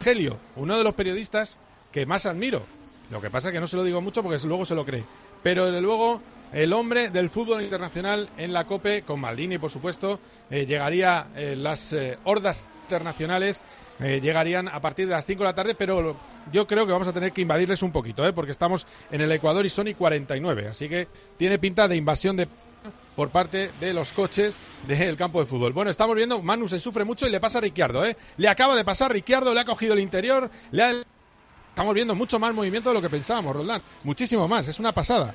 Gelio, uno de los periodistas que más admiro. Lo que pasa es que no se lo digo mucho porque luego se lo cree. Pero desde luego, el hombre del fútbol internacional en la COPE, con Maldini, por supuesto, eh, llegaría eh, las eh, hordas internacionales. llegarían a partir de las 5 de la tarde, pero yo creo que vamos a tener que invadirles un poquito, porque estamos en el Ecuador y son y 49, así que tiene pinta de invasión de por parte de los coches del campo de fútbol. Bueno, estamos viendo, Manu se sufre mucho y le pasa a Ricciardo, ¿eh? Le acaba de pasar Ricciardo, le ha cogido el interior, le ha... Estamos viendo mucho más movimiento de lo que pensábamos, Roldán. Muchísimo más, es una pasada.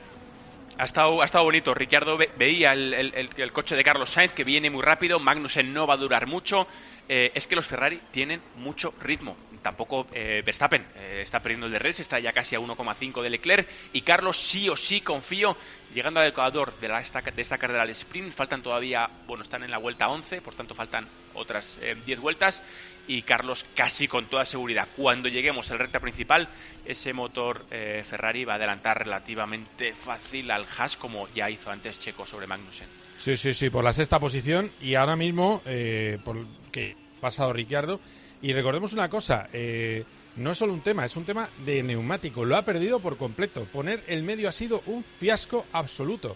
Ha estado, ha estado bonito. Ricciardo ve- veía el- el coche de Carlos Sainz que viene muy rápido. Magnussen no va a durar mucho. Eh, es que los Ferrari tienen mucho ritmo. Tampoco eh, Verstappen eh, está perdiendo el de Reds, está ya casi a 1,5 de Leclerc. Y Carlos sí o sí confío. Llegando al Ecuador de, esta, de esta carrera al sprint, faltan todavía, bueno, están en la vuelta 11, por tanto faltan otras eh, 10 vueltas. Y Carlos casi con toda seguridad. Cuando lleguemos al recta principal, ese motor eh, Ferrari va a adelantar relativamente fácil al Haas, como ya hizo antes Checo sobre Magnussen. Sí, sí, sí, por la sexta posición y ahora mismo, eh, por que pasado Ricciardo. Y recordemos una cosa, eh, no es solo un tema, es un tema de neumático. Lo ha perdido por completo. Poner el medio ha sido un fiasco absoluto.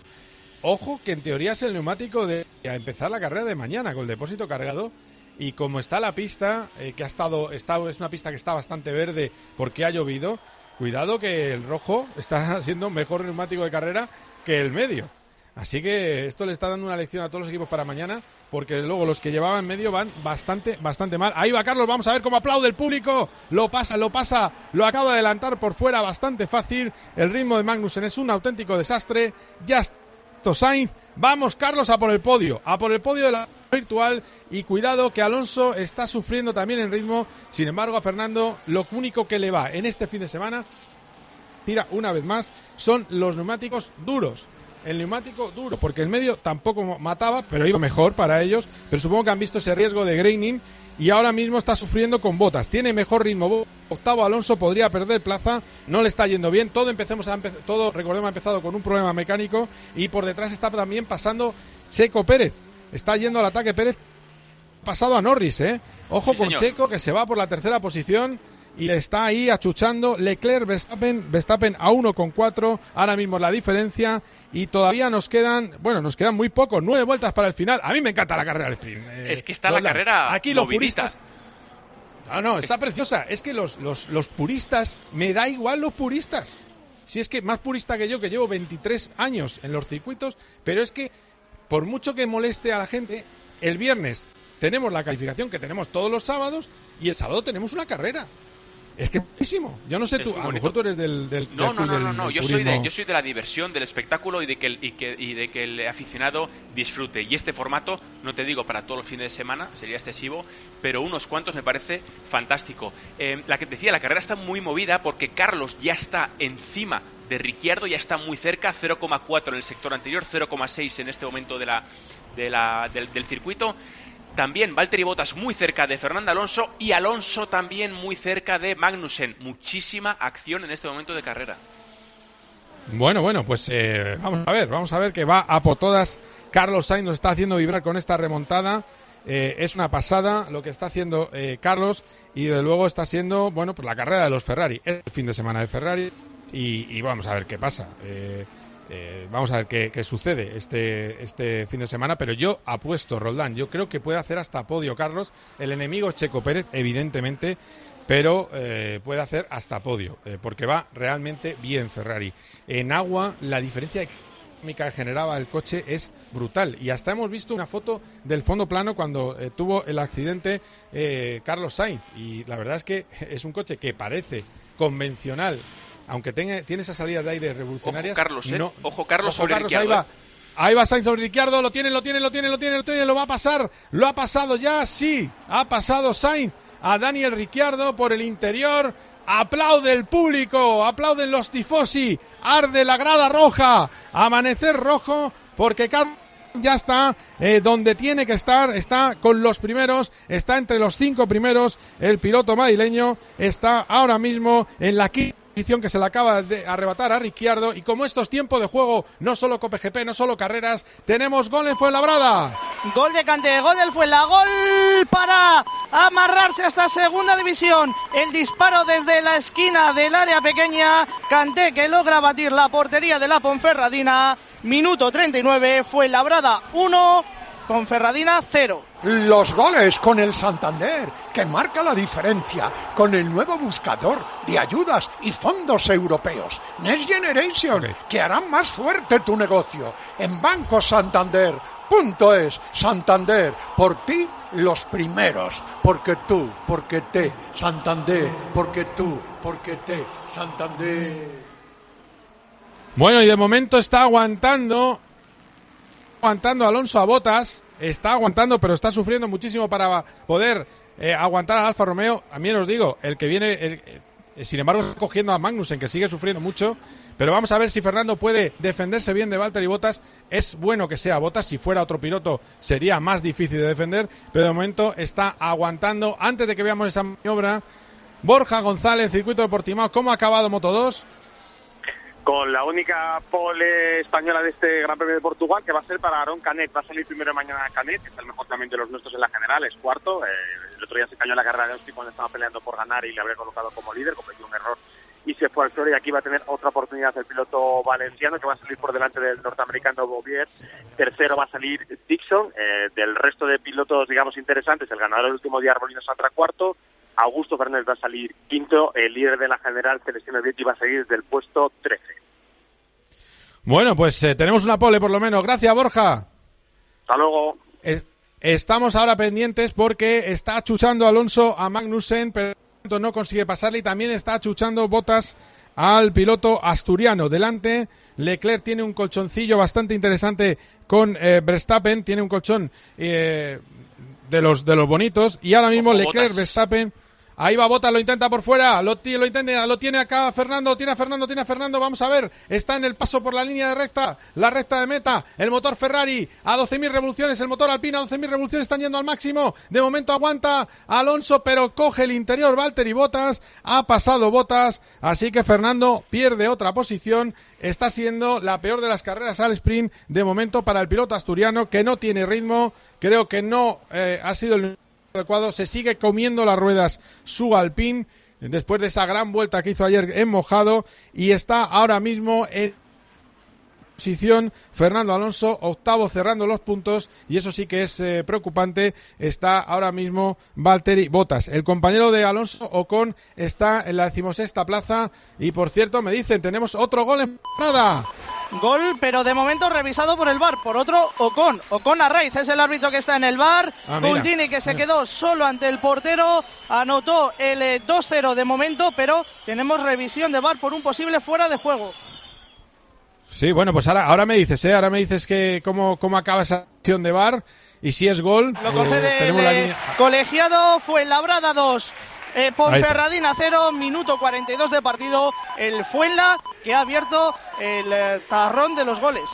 Ojo que en teoría es el neumático de a empezar la carrera de mañana con el depósito cargado. Y como está la pista, eh, que ha estado, está, es una pista que está bastante verde porque ha llovido, cuidado que el rojo está siendo mejor neumático de carrera que el medio. Así que esto le está dando una lección a todos los equipos para mañana, porque luego los que llevaban en medio van bastante, bastante mal. Ahí va Carlos, vamos a ver cómo aplaude el público. Lo pasa, lo pasa, lo acaba de adelantar por fuera bastante fácil. El ritmo de Magnussen es un auténtico desastre. Ya Sainz. Vamos, Carlos, a por el podio, a por el podio de la virtual. Y cuidado que Alonso está sufriendo también en ritmo. Sin embargo, a Fernando, lo único que le va en este fin de semana tira una vez más, son los neumáticos duros. El neumático duro, porque el medio tampoco mataba, pero iba mejor para ellos. Pero supongo que han visto ese riesgo de graining y ahora mismo está sufriendo con botas. Tiene mejor ritmo. Octavo Alonso podría perder plaza, no le está yendo bien. Todo empecemos a empe- todo recordemos ha empezado con un problema mecánico y por detrás está también pasando Checo Pérez. Está yendo al ataque Pérez pasado a Norris, ¿eh? Ojo Sí, con señor. Checo que se va por la tercera posición y está ahí achuchando Leclerc Verstappen, Verstappen a 1,4, ahora mismo la diferencia y todavía nos quedan, bueno, nos quedan muy pocos, nueve vueltas para el final. A mí me encanta la carrera del sprint. eh, Es que está la carrera Aquí los movidita. puristas no, no, está preciosa. Es que los, los, los puristas, me da igual los puristas. Si es que más purista que yo, que llevo 23 años en los circuitos, pero es que por mucho que moleste a la gente, el viernes tenemos la calificación que tenemos todos los sábados y el sábado tenemos una carrera. Es que es buenísimo. Yo no sé tú, a lo mejor tú eres del, del, No, del no, no, del- no, no. Yo soy, de, yo soy de la diversión, del espectáculo y de, que el, y, que, y de que el aficionado disfrute. Y este formato, no te digo para todos los fines de semana, sería excesivo, pero unos cuantos me parece fantástico. Eh, la que te decía, la carrera está muy movida porque Carlos ya está encima de Ricciardo, ya está muy cerca, 0,4 en el sector anterior, 0,6 en este momento de la, de la, del, del circuito. También Valtteri Bottas muy cerca de Fernando Alonso y Alonso también muy cerca de Magnussen. Muchísima acción en este momento de carrera. Bueno, bueno, pues eh, vamos a ver, vamos a ver que va a por todas. Carlos Sainz nos está haciendo vibrar con esta remontada. Eh, es una pasada lo que está haciendo eh, Carlos y de luego está siendo, bueno, pues la carrera de los Ferrari. Es el fin de semana de Ferrari y, y vamos a ver qué pasa. Eh, vamos a ver qué, sucede este, este fin de semana, pero yo apuesto, Roldán, yo creo que puede hacer hasta podio Carlos. El enemigo Checo Pérez, evidentemente, pero eh, puede hacer hasta podio, eh, porque va realmente bien Ferrari. En agua, la diferencia que generaba el coche es brutal. Y hasta hemos visto una foto del fondo plano cuando tuvo el accidente Carlos Sainz. Y la verdad es que es un coche que parece convencional, aunque tenga, tiene esas salidas de aire revolucionarias. Ojo, Carlos, ¿eh? no- Ojo, Carlos Ojo, sobre Carlos, Ricciardo, ahí va. ¿eh? Ahí va Sainz sobre Ricciardo, lo tiene, lo tiene, lo tiene, lo tiene, lo tiene, lo va a pasar, lo ha pasado ya, sí, ha pasado Sainz a Daniel Ricciardo por el interior, aplaude el público, aplauden los tifosi, arde la grada roja, amanecer rojo, porque Carlos ya está eh, donde tiene que estar, está con los primeros, está entre los cinco primeros, el piloto madrileño está ahora mismo en la quinta posición que se le acaba de arrebatar a Ricciardo y como estos tiempos de juego, no solo COPGP, no solo carreras, tenemos gol en Fuenlabrada. Gol de Canté, gol del Fuenla, gol para amarrarse a esta segunda división. El disparo desde la esquina del área pequeña. Canté que logra batir la portería de la Ponferradina. Minuto 39, Fuenlabrada 1, Ponferradina 0. Los goles con el Santander, que marca la diferencia con el nuevo buscador de ayudas y fondos europeos, Next Generation, que harán más fuerte tu negocio. En Banco Santander. Punto es Santander, por ti los primeros, porque tú, porque te, Santander, porque tú, porque te, Santander. Bueno, y de momento está aguantando, aguantando Alonso a Botas, está aguantando, pero está sufriendo muchísimo para poder eh, aguantar al Alfa Romeo. A mí os digo, el que viene, el- eh, sin embargo, está cogiendo a Magnussen, que sigue sufriendo mucho. Pero vamos a ver si Fernando puede defenderse bien de Valtteri Botas. Es bueno que sea Botas. Si fuera otro piloto sería más difícil de defender. Pero de momento está aguantando. Antes de que veamos esa maniobra, Borja González, circuito de Portimao. ¿Cómo ha acabado Moto 2? Con la única pole española de este Gran Premio de Portugal, que va a ser para Aaron Canet. Va a salir primero mañana Canet, que es el mejor también de los nuestros en la general, es cuarto. Eh, el otro día se cayó en la carrera de Austin cuando estaba peleando por ganar y le habría colocado como líder, cometió un error y se fue al flor y aquí va a tener otra oportunidad el piloto valenciano que va a salir por delante del norteamericano Bovier. Tercero va a salir Dixon. Eh, del resto de pilotos, digamos, interesantes, el ganador del último día, Arbolino Santra, cuarto. Augusto Fernández va a salir quinto. El líder de la general, Celestino Vietti, va a salir desde el puesto 13. Bueno, pues eh, tenemos una pole por lo menos. Gracias, Borja. Hasta luego. Es- estamos ahora pendientes porque está achuchando Alonso a Magnussen, pero no consigue pasarle y también está achuchando botas al piloto asturiano. Delante, Leclerc tiene un colchoncillo bastante interesante con eh, Verstappen, tiene un colchón eh, de los de los bonitos y ahora mismo Ojo, Leclerc, Bottas. Verstappen Ahí va Botas, lo intenta por fuera, lo, lo intenta, lo tiene acá Fernando, tiene a Fernando, tiene a Fernando, vamos a ver, está en el paso por la línea de recta, la recta de meta, el motor Ferrari a 12.000 revoluciones, el motor Alpina a 12.000 revoluciones, están yendo al máximo, de momento aguanta Alonso, pero coge el interior Valtteri Botas, ha pasado Botas, así que Fernando pierde otra posición, está siendo la peor de las carreras al sprint de momento para el piloto asturiano que no tiene ritmo, creo que no eh, ha sido el adecuado, se sigue comiendo las ruedas su Alpine después de esa gran vuelta que hizo ayer en mojado y está ahora mismo en posición Fernando Alonso, octavo cerrando los puntos y eso sí que es eh, preocupante, está ahora mismo Valtteri Bottas. El compañero de Alonso Ocon está en la decimosexta plaza y por cierto me dicen tenemos otro gol en nada. Gol, pero de momento revisado por el VAR, por otro Ocon. Ocon Arraiz es el árbitro que está en el VAR. Ah, que se Mira. quedó solo ante el portero, anotó el eh, 2-0 de momento, pero tenemos revisión de VAR por un posible fuera de juego. Sí, bueno, pues ahora, ahora me dices, ¿eh? Ahora me dices que cómo, cómo acaba esa acción de bar y si es gol. Lo eh, concede tenemos el la eh, línea- colegiado Fuenlabrada 2. Eh, Ponferradina 0, minuto 42 de partido. El Fuenla que ha abierto el eh, tarrón de los goles.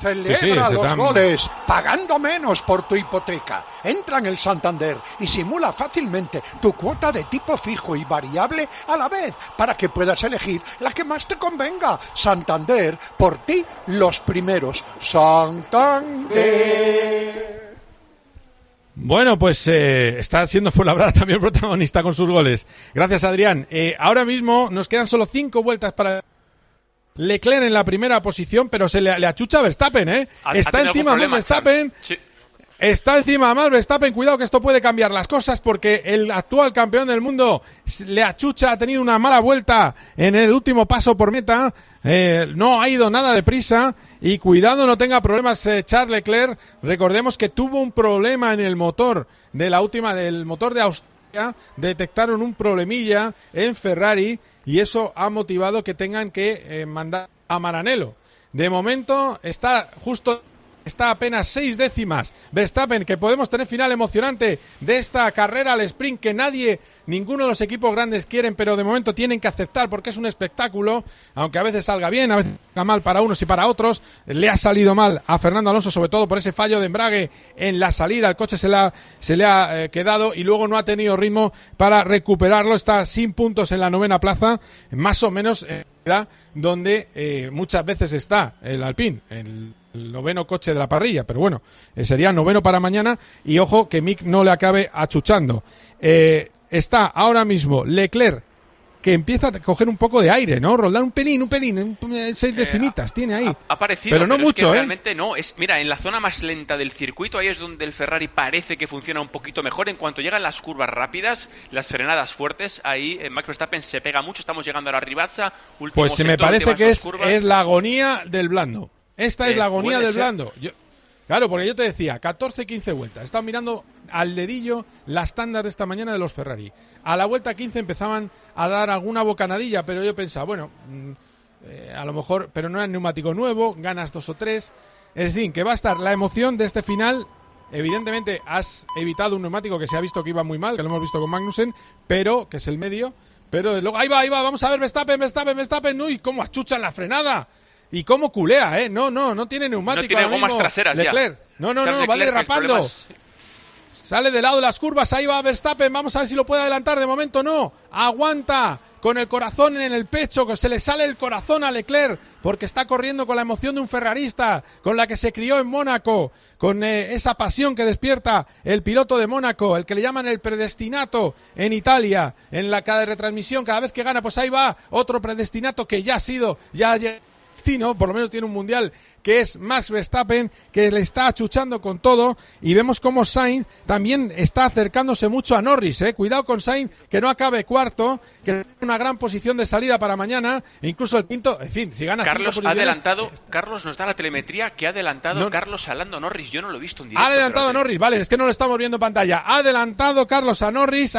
Celebra Sí, sí, se los están- goles pagando menos por tu hipoteca. Entra en el Santander y simula fácilmente tu cuota de tipo fijo y variable a la vez para que puedas elegir la que más te convenga. Santander, por ti los primeros. Santander. Bueno, pues eh, está siendo Fuenlabrada también protagonista con sus goles. Gracias, Adrián. Eh, ahora mismo nos quedan solo cinco vueltas para Leclerc en la primera posición, pero se le, le achucha a Verstappen, ¿eh? Ha- está encima problema, Verstappen. Sí. Está encima más Verstappen, cuidado que esto puede cambiar las cosas porque el actual campeón del mundo le achucha, ha tenido una mala vuelta en el último paso por meta, eh, no ha ido nada deprisa y cuidado no tenga problemas eh, Charles Leclerc, recordemos que tuvo un problema en el motor de la última, del motor de Austria, detectaron un problemilla en Ferrari y eso ha motivado que tengan que eh, mandar a Maranello. De momento está justo está apenas seis décimas. Verstappen, que podemos tener final emocionante de esta carrera al sprint que nadie, ninguno de los equipos grandes quieren, pero de momento tienen que aceptar porque es un espectáculo, aunque a veces salga bien, a veces salga mal para unos y para otros. Le ha salido mal a Fernando Alonso, sobre todo por ese fallo de embrague en la salida. El coche se le ha, se le ha eh, quedado y luego no ha tenido ritmo para recuperarlo. Está sin puntos en la novena plaza, más o menos. eh, donde muchas veces está el Alpine, el, el noveno coche de la parrilla, pero bueno, eh, sería noveno para mañana y ojo que Mick no le acabe achuchando. Eh, está ahora mismo Leclerc que empieza a coger un poco de aire, ¿no? Roldán un pelín, un pelín, un- seis decimitas tiene ahí. Ha parecido, pero no es que mucho, ¿eh? realmente no. Es, mira, en la zona más lenta del circuito, ahí es donde el Ferrari parece que funciona un poquito mejor. En cuanto llegan las curvas rápidas, las frenadas fuertes, ahí eh, Max Verstappen se pega mucho. Estamos llegando a la ribaza. último Pues se me parece que es, curvas. es la agonía del blando. Esta es Eh, la agonía del ser. blando. Yo- claro, porque yo te decía, 14-15 vueltas. Estaba mirando al dedillo la estándar de esta mañana de los Ferrari. A la vuelta 15 empezaban a dar alguna bocanadilla, pero yo pensaba, bueno, mm, eh, a lo mejor, pero no era neumático nuevo, ganas dos o tres. Es decir, que va a estar la emoción de este final. Evidentemente has evitado un neumático que se ha visto que iba muy mal, que lo hemos visto con Magnussen, pero que es el medio. Pero luego, ahí va, ahí va, vamos a ver Verstappen, Verstappen, Verstappen, uy, cómo achucha en la frenada. Y cómo culea, ¿eh? No, no, no tiene neumático. No tiene ahora gomas mismo traseras ya. Leclerc. No, no, Charles no, va Leclerc, el derrapando. es- Sale de lado de las curvas, ahí va Verstappen, vamos a ver si lo puede adelantar, de momento no, aguanta con el corazón en el pecho, que se le sale el corazón a Leclerc, porque está corriendo con la emoción de un ferrarista, con la que se crió en Mónaco, con eh, esa pasión que despierta el piloto de Mónaco, el que le llaman el predestinato en Italia, en la cada retransmisión, cada vez que gana, pues ahí va otro predestinato que ya ha sido, ya ha llegado por lo menos tiene un mundial que es Max Verstappen, que le está achuchando con todo, y vemos como Sainz también está acercándose mucho a Norris, ¿eh? cuidado con Sainz, que no acabe cuarto, que tiene una gran posición de salida para mañana, e incluso el quinto, en fin, si gana Carlos ha adelantado, Carlos nos da la telemetría que ha adelantado No. Carlos a Lando Norris. Yo no lo he visto en directo. Ha adelantado a Norris, vale, es que no lo estamos viendo en pantalla. Ha adelantado Carlos a Norris,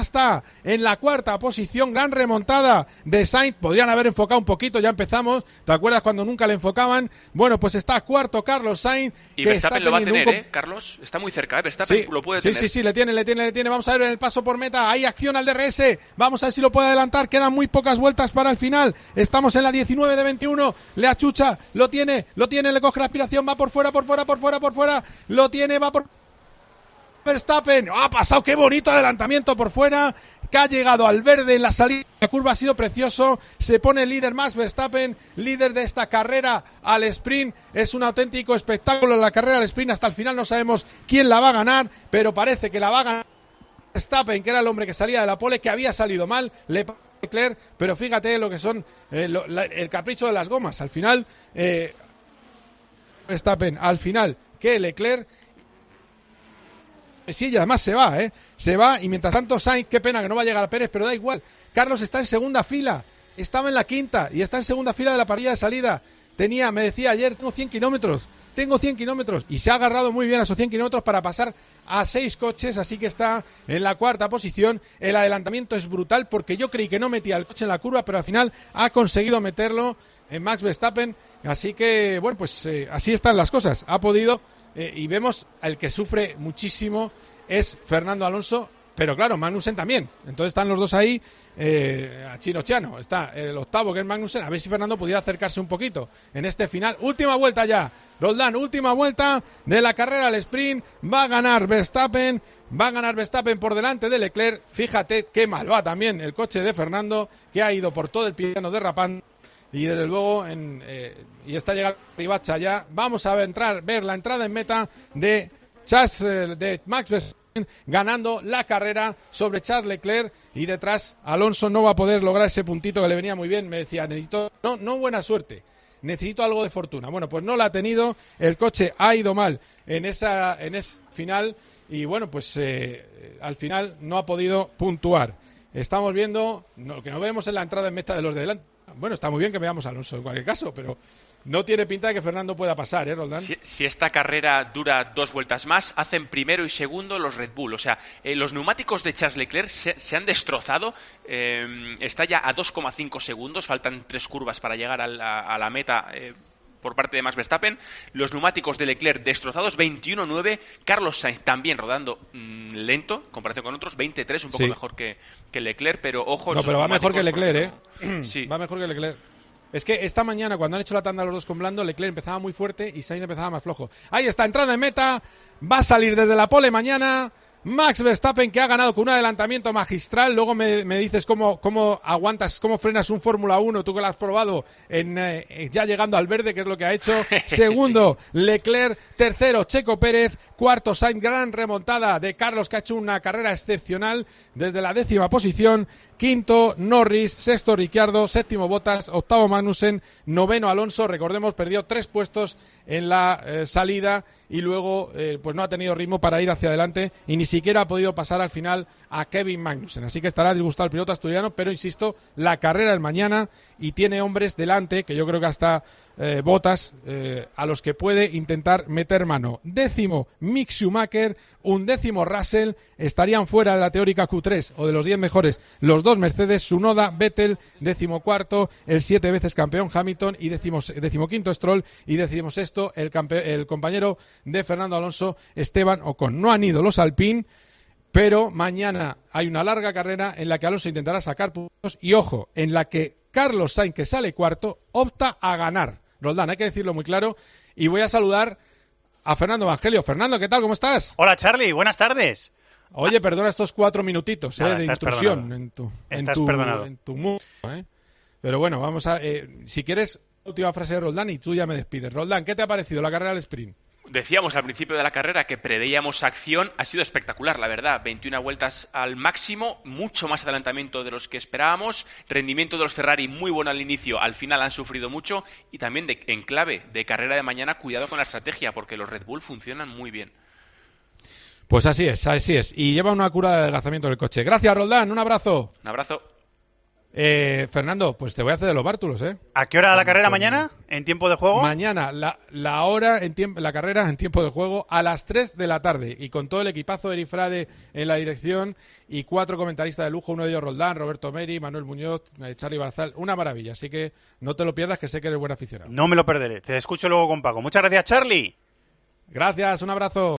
está en la cuarta posición, gran remontada de Sainz. Podrían haber enfocado un poquito, ya empezamos. ¿Te acuerdas cuando nunca le enfocaban? Bueno, pues está cuarto Carlos Sainz. Y que está Verstappen lo va a tener, un ¿eh, Carlos? Está muy cerca, ¿eh? Verstappen Sí, lo puede sí, tener. sí, sí, le tiene, le tiene, le tiene. Vamos a ver en el paso por meta. Hay acción al DRS. Vamos a ver si lo puede adelantar. Quedan muy pocas vueltas para el final. Estamos en la 19 de 21. Le achucha, lo tiene, lo tiene, le coge la aspiración. Va por fuera, por fuera, por fuera, por fuera. Lo tiene, va por. Verstappen. Ha pasado, qué bonito adelantamiento por fuera. Que ha llegado al verde en la salida. La curva ha sido precioso. Se pone el líder Max Verstappen, líder de esta carrera al sprint. Es un auténtico espectáculo la carrera al sprint. Hasta el final no sabemos quién la va a ganar, pero parece que la va a ganar Verstappen, que era el hombre que salía de la pole, que había salido mal. Le Leclerc, pero fíjate lo que son eh, el capricho de las gomas. Al final, eh, Verstappen, al final, que Leclerc Sí, y además se va, ¿eh? Se va y mientras tanto Sainz, qué pena que no va a llegar a Pérez, pero da igual. Carlos está en segunda fila, estaba en la quinta y está en segunda fila de la parrilla de salida. Tenía, me decía ayer, tengo 100 kilómetros, tengo 100 kilómetros y se ha agarrado muy bien a esos 100 kilómetros para pasar a seis coches, así que está en la cuarta posición. El adelantamiento es brutal porque yo creí que no metía el coche en la curva, pero al final ha conseguido meterlo en Max Verstappen. Así que, bueno, pues eh, así están las cosas. Ha podido eh, y vemos el que sufre muchísimo es Fernando Alonso, pero claro, Magnussen también. Entonces están los dos ahí, eh, a Chino Chiano. Está el octavo que es Magnussen. A ver si Fernando pudiera acercarse un poquito en este final. Última vuelta ya. Roldán, última vuelta de la carrera al sprint. Va a ganar Verstappen. Va a ganar Verstappen por delante de Leclerc. Fíjate qué mal va también el coche de Fernando, que ha ido por todo el piano derrapando. Y desde luego, en, eh, y está llegando Ribacha ya. Vamos a entrar, ver la entrada en meta de Charles, eh, de Max Verstappen ganando la carrera sobre Charles Leclerc y detrás Alonso no va a poder lograr ese puntito que le venía muy bien. Me decía, necesito, no, no buena suerte, necesito algo de fortuna. Bueno, pues no la ha tenido, el coche ha ido mal en esa, en ese final y bueno, pues eh, al final no ha podido puntuar. Estamos viendo lo que no vemos en la entrada en meta de los de delante. Bueno, está muy bien que veamos a Alonso en cualquier caso, pero no tiene pinta de que Fernando pueda pasar, ¿eh, Roldán? Si, esta carrera dura dos vueltas más, hacen primero y segundo los Red Bull. O sea, eh, los neumáticos de Charles Leclerc se, se han destrozado. eh, está ya a 2,5 segundos. Faltan tres curvas para llegar a la, a la meta. eh, por parte de Max Verstappen, los neumáticos de Leclerc destrozados, 21-9, Carlos Sainz también rodando mm, lento, en comparación con otros, 23, un poco Sí. mejor que, que Leclerc, pero ojo. No, pero va mejor que Leclerc, ¿eh? Sí. Va mejor que Leclerc. Es que esta mañana, cuando han hecho la tanda los dos con Blando, Leclerc empezaba muy fuerte y Sainz empezaba más flojo. Ahí está, entrada en meta. Va a salir desde la pole mañana. Max Verstappen que ha ganado con un adelantamiento magistral. Luego me, me dices cómo, cómo aguantas, cómo frenas un Fórmula 1, tú que lo has probado en, eh, ya llegando al verde, que es lo que ha hecho. Segundo, Leclerc. Tercero, Checo Pérez. Cuarto, Sainz, gran remontada de Carlos, que ha hecho una carrera excepcional desde la décima posición. Quinto, Norris. Sexto, Ricciardo. Séptimo, Bottas. Octavo, Magnussen. Noveno, Alonso. Recordemos, perdió tres puestos en la eh, salida y luego eh, pues no ha tenido ritmo para ir hacia adelante y ni siquiera ha podido pasar al final a Kevin Magnussen. Así que estará disgustado el piloto asturiano, pero insisto, la carrera es mañana y tiene hombres delante, que yo creo que hasta eh, botas eh, a los que puede intentar meter mano. Décimo, Mick Schumacher, un décimo Russell, estarían fuera de la teórica Q3 o de los 10 mejores los dos Mercedes, Sunoda, Vettel, décimo cuarto, el siete veces campeón Hamilton y décimo, décimo quinto Stroll y décimo sexto el, el compañero de Fernando Alonso, Esteban Ocon. No han ido los Alpine pero mañana hay una larga carrera en la que Alonso intentará sacar puntos y ojo, en la que Carlos Sainz, que sale cuarto, opta a ganar. Roldán, hay que decirlo muy claro. Y voy a saludar a Fernando Evangelio. Fernando, ¿qué tal? ¿Cómo estás? Hola, Charlie. Buenas tardes. Oye, perdona estos cuatro minutitos Nada, eh, de intrusión perdonado. en tu, en Estás tu, perdonado. en tu mundo. ¿eh? Pero bueno, vamos a. eh, si quieres, última frase de Roldán y tú ya me despides. Roldán, ¿qué te ha parecido la carrera del sprint? Decíamos al principio de la carrera que preveíamos acción, ha sido espectacular, la verdad. 21 vueltas al máximo, mucho más adelantamiento de los que esperábamos, rendimiento de los Ferrari muy bueno al inicio, al final han sufrido mucho y también de- en clave de carrera de mañana, cuidado con la estrategia porque los Red Bull funcionan muy bien. Pues así es, así es. Y lleva una cura de adelgazamiento del coche. Gracias, Roldán. Un abrazo. Un abrazo. Eh, Fernando, pues te voy a hacer de los bártulos, ¿eh? ¿A qué hora la carrera mañana? ¿En tiempo de juego? Mañana, la, la hora, en tiempo, la carrera en tiempo de juego a las 3 de la tarde. Y con todo el equipazo de Erifrade en la dirección y cuatro comentaristas de lujo, uno de ellos Roldán, Roberto Meri, Manuel Muñoz, eh, Charlie Barzal. Una maravilla, así que no te lo pierdas, que sé que eres buen aficionado. No me lo perderé. Te escucho luego con Paco. Muchas gracias, Charlie. Gracias, un abrazo.